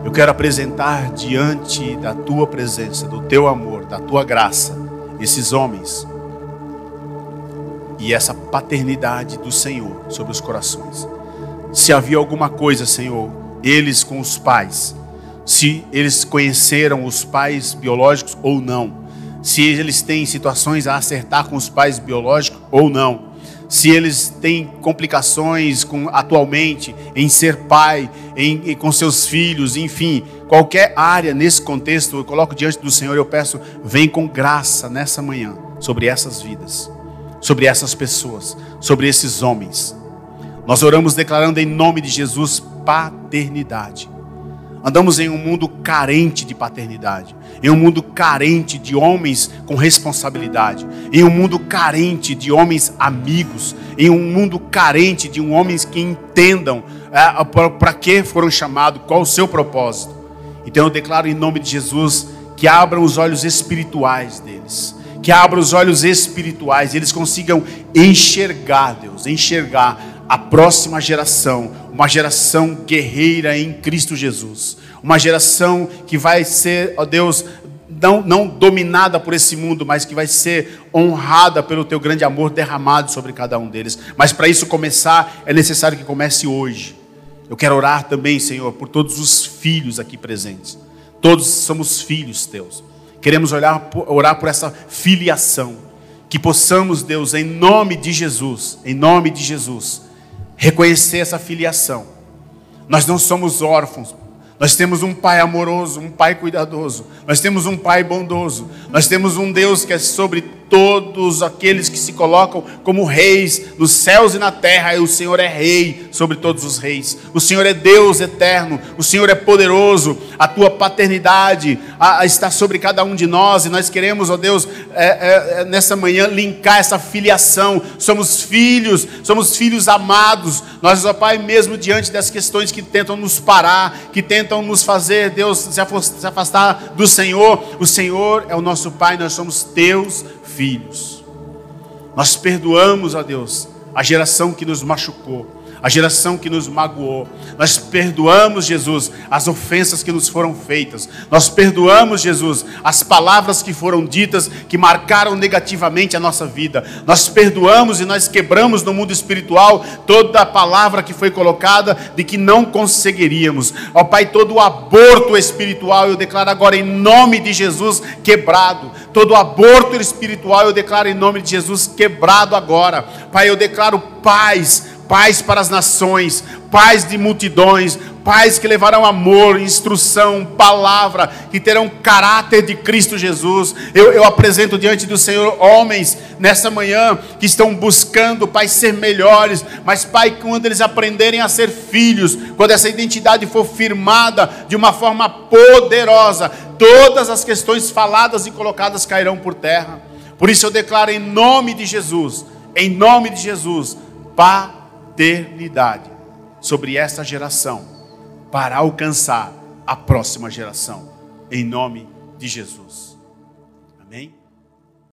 eu quero apresentar diante da tua presença, do teu amor, da tua graça, esses homens e essa paternidade do Senhor sobre os corações. Se havia alguma coisa, Senhor, eles com os pais, se eles conheceram os pais biológicos ou não, se eles têm situações a acertar com os pais biológicos ou não, se eles têm complicações com, atualmente em ser pai, em, em, com seus filhos, enfim, qualquer área nesse contexto, eu coloco diante do Senhor eu peço, vem com graça nessa manhã sobre essas vidas, sobre essas pessoas, sobre esses homens. Nós oramos declarando em nome de Jesus paternidade. Andamos em um mundo carente de paternidade em um mundo carente de homens com responsabilidade, em um mundo carente de homens amigos, em um mundo carente de homens que entendam é, para que foram chamados, qual o seu propósito. Então eu declaro em nome de Jesus que abram os olhos espirituais deles, que abram os olhos espirituais, e eles consigam enxergar, Deus, enxergar a próxima geração, uma geração guerreira em Cristo Jesus uma geração que vai ser, ó Deus, não, não dominada por esse mundo, mas que vai ser honrada pelo teu grande amor derramado sobre cada um deles. Mas para isso começar, é necessário que comece hoje. Eu quero orar também, Senhor, por todos os filhos aqui presentes. Todos somos filhos teus. Queremos olhar, orar por essa filiação. Que possamos, Deus, em nome de Jesus, em nome de Jesus, reconhecer essa filiação. Nós não somos órfãos, nós temos um Pai amoroso, um Pai cuidadoso. Nós temos um Pai bondoso. Nós temos um Deus que é sobre todos aqueles que se colocam como reis nos céus e na terra, e o Senhor é rei sobre todos os reis. O Senhor é Deus eterno, o Senhor é poderoso, a tua paternidade está sobre cada um de nós, e nós queremos, ó Deus, é, é, é, nessa manhã linkar essa filiação. Somos filhos, somos filhos amados. Nós, ó Pai, mesmo diante das questões que tentam nos parar, que tentam nos fazer, Deus, se afastar do Senhor, o Senhor é o nosso Pai, nós somos teus filhos. Nós perdoamos a Deus a geração que nos machucou, a geração que nos magoou. Nós perdoamos, Jesus, as ofensas que nos foram feitas. Nós perdoamos, Jesus, as palavras que foram ditas que marcaram negativamente a nossa vida. Nós perdoamos e nós quebramos no mundo espiritual toda a palavra que foi colocada de que não conseguiríamos. Ó Pai, todo o aborto espiritual eu declaro agora em nome de Jesus quebrado. Todo o aborto espiritual eu declaro em nome de Jesus quebrado agora. Pai, eu declaro paz paz para as nações, paz de multidões, pais que levarão amor, instrução, palavra, que terão caráter de Cristo Jesus. Eu, eu, apresento diante do Senhor homens nessa manhã que estão buscando, Pai, ser melhores, mas, Pai, quando eles aprenderem a ser filhos, quando essa identidade for firmada de uma forma poderosa, todas as questões faladas e colocadas cairão por terra. Por isso eu declaro em nome de Jesus, em nome de Jesus, paz eternidade sobre essa geração para alcançar a próxima geração, em nome de Jesus. Amém?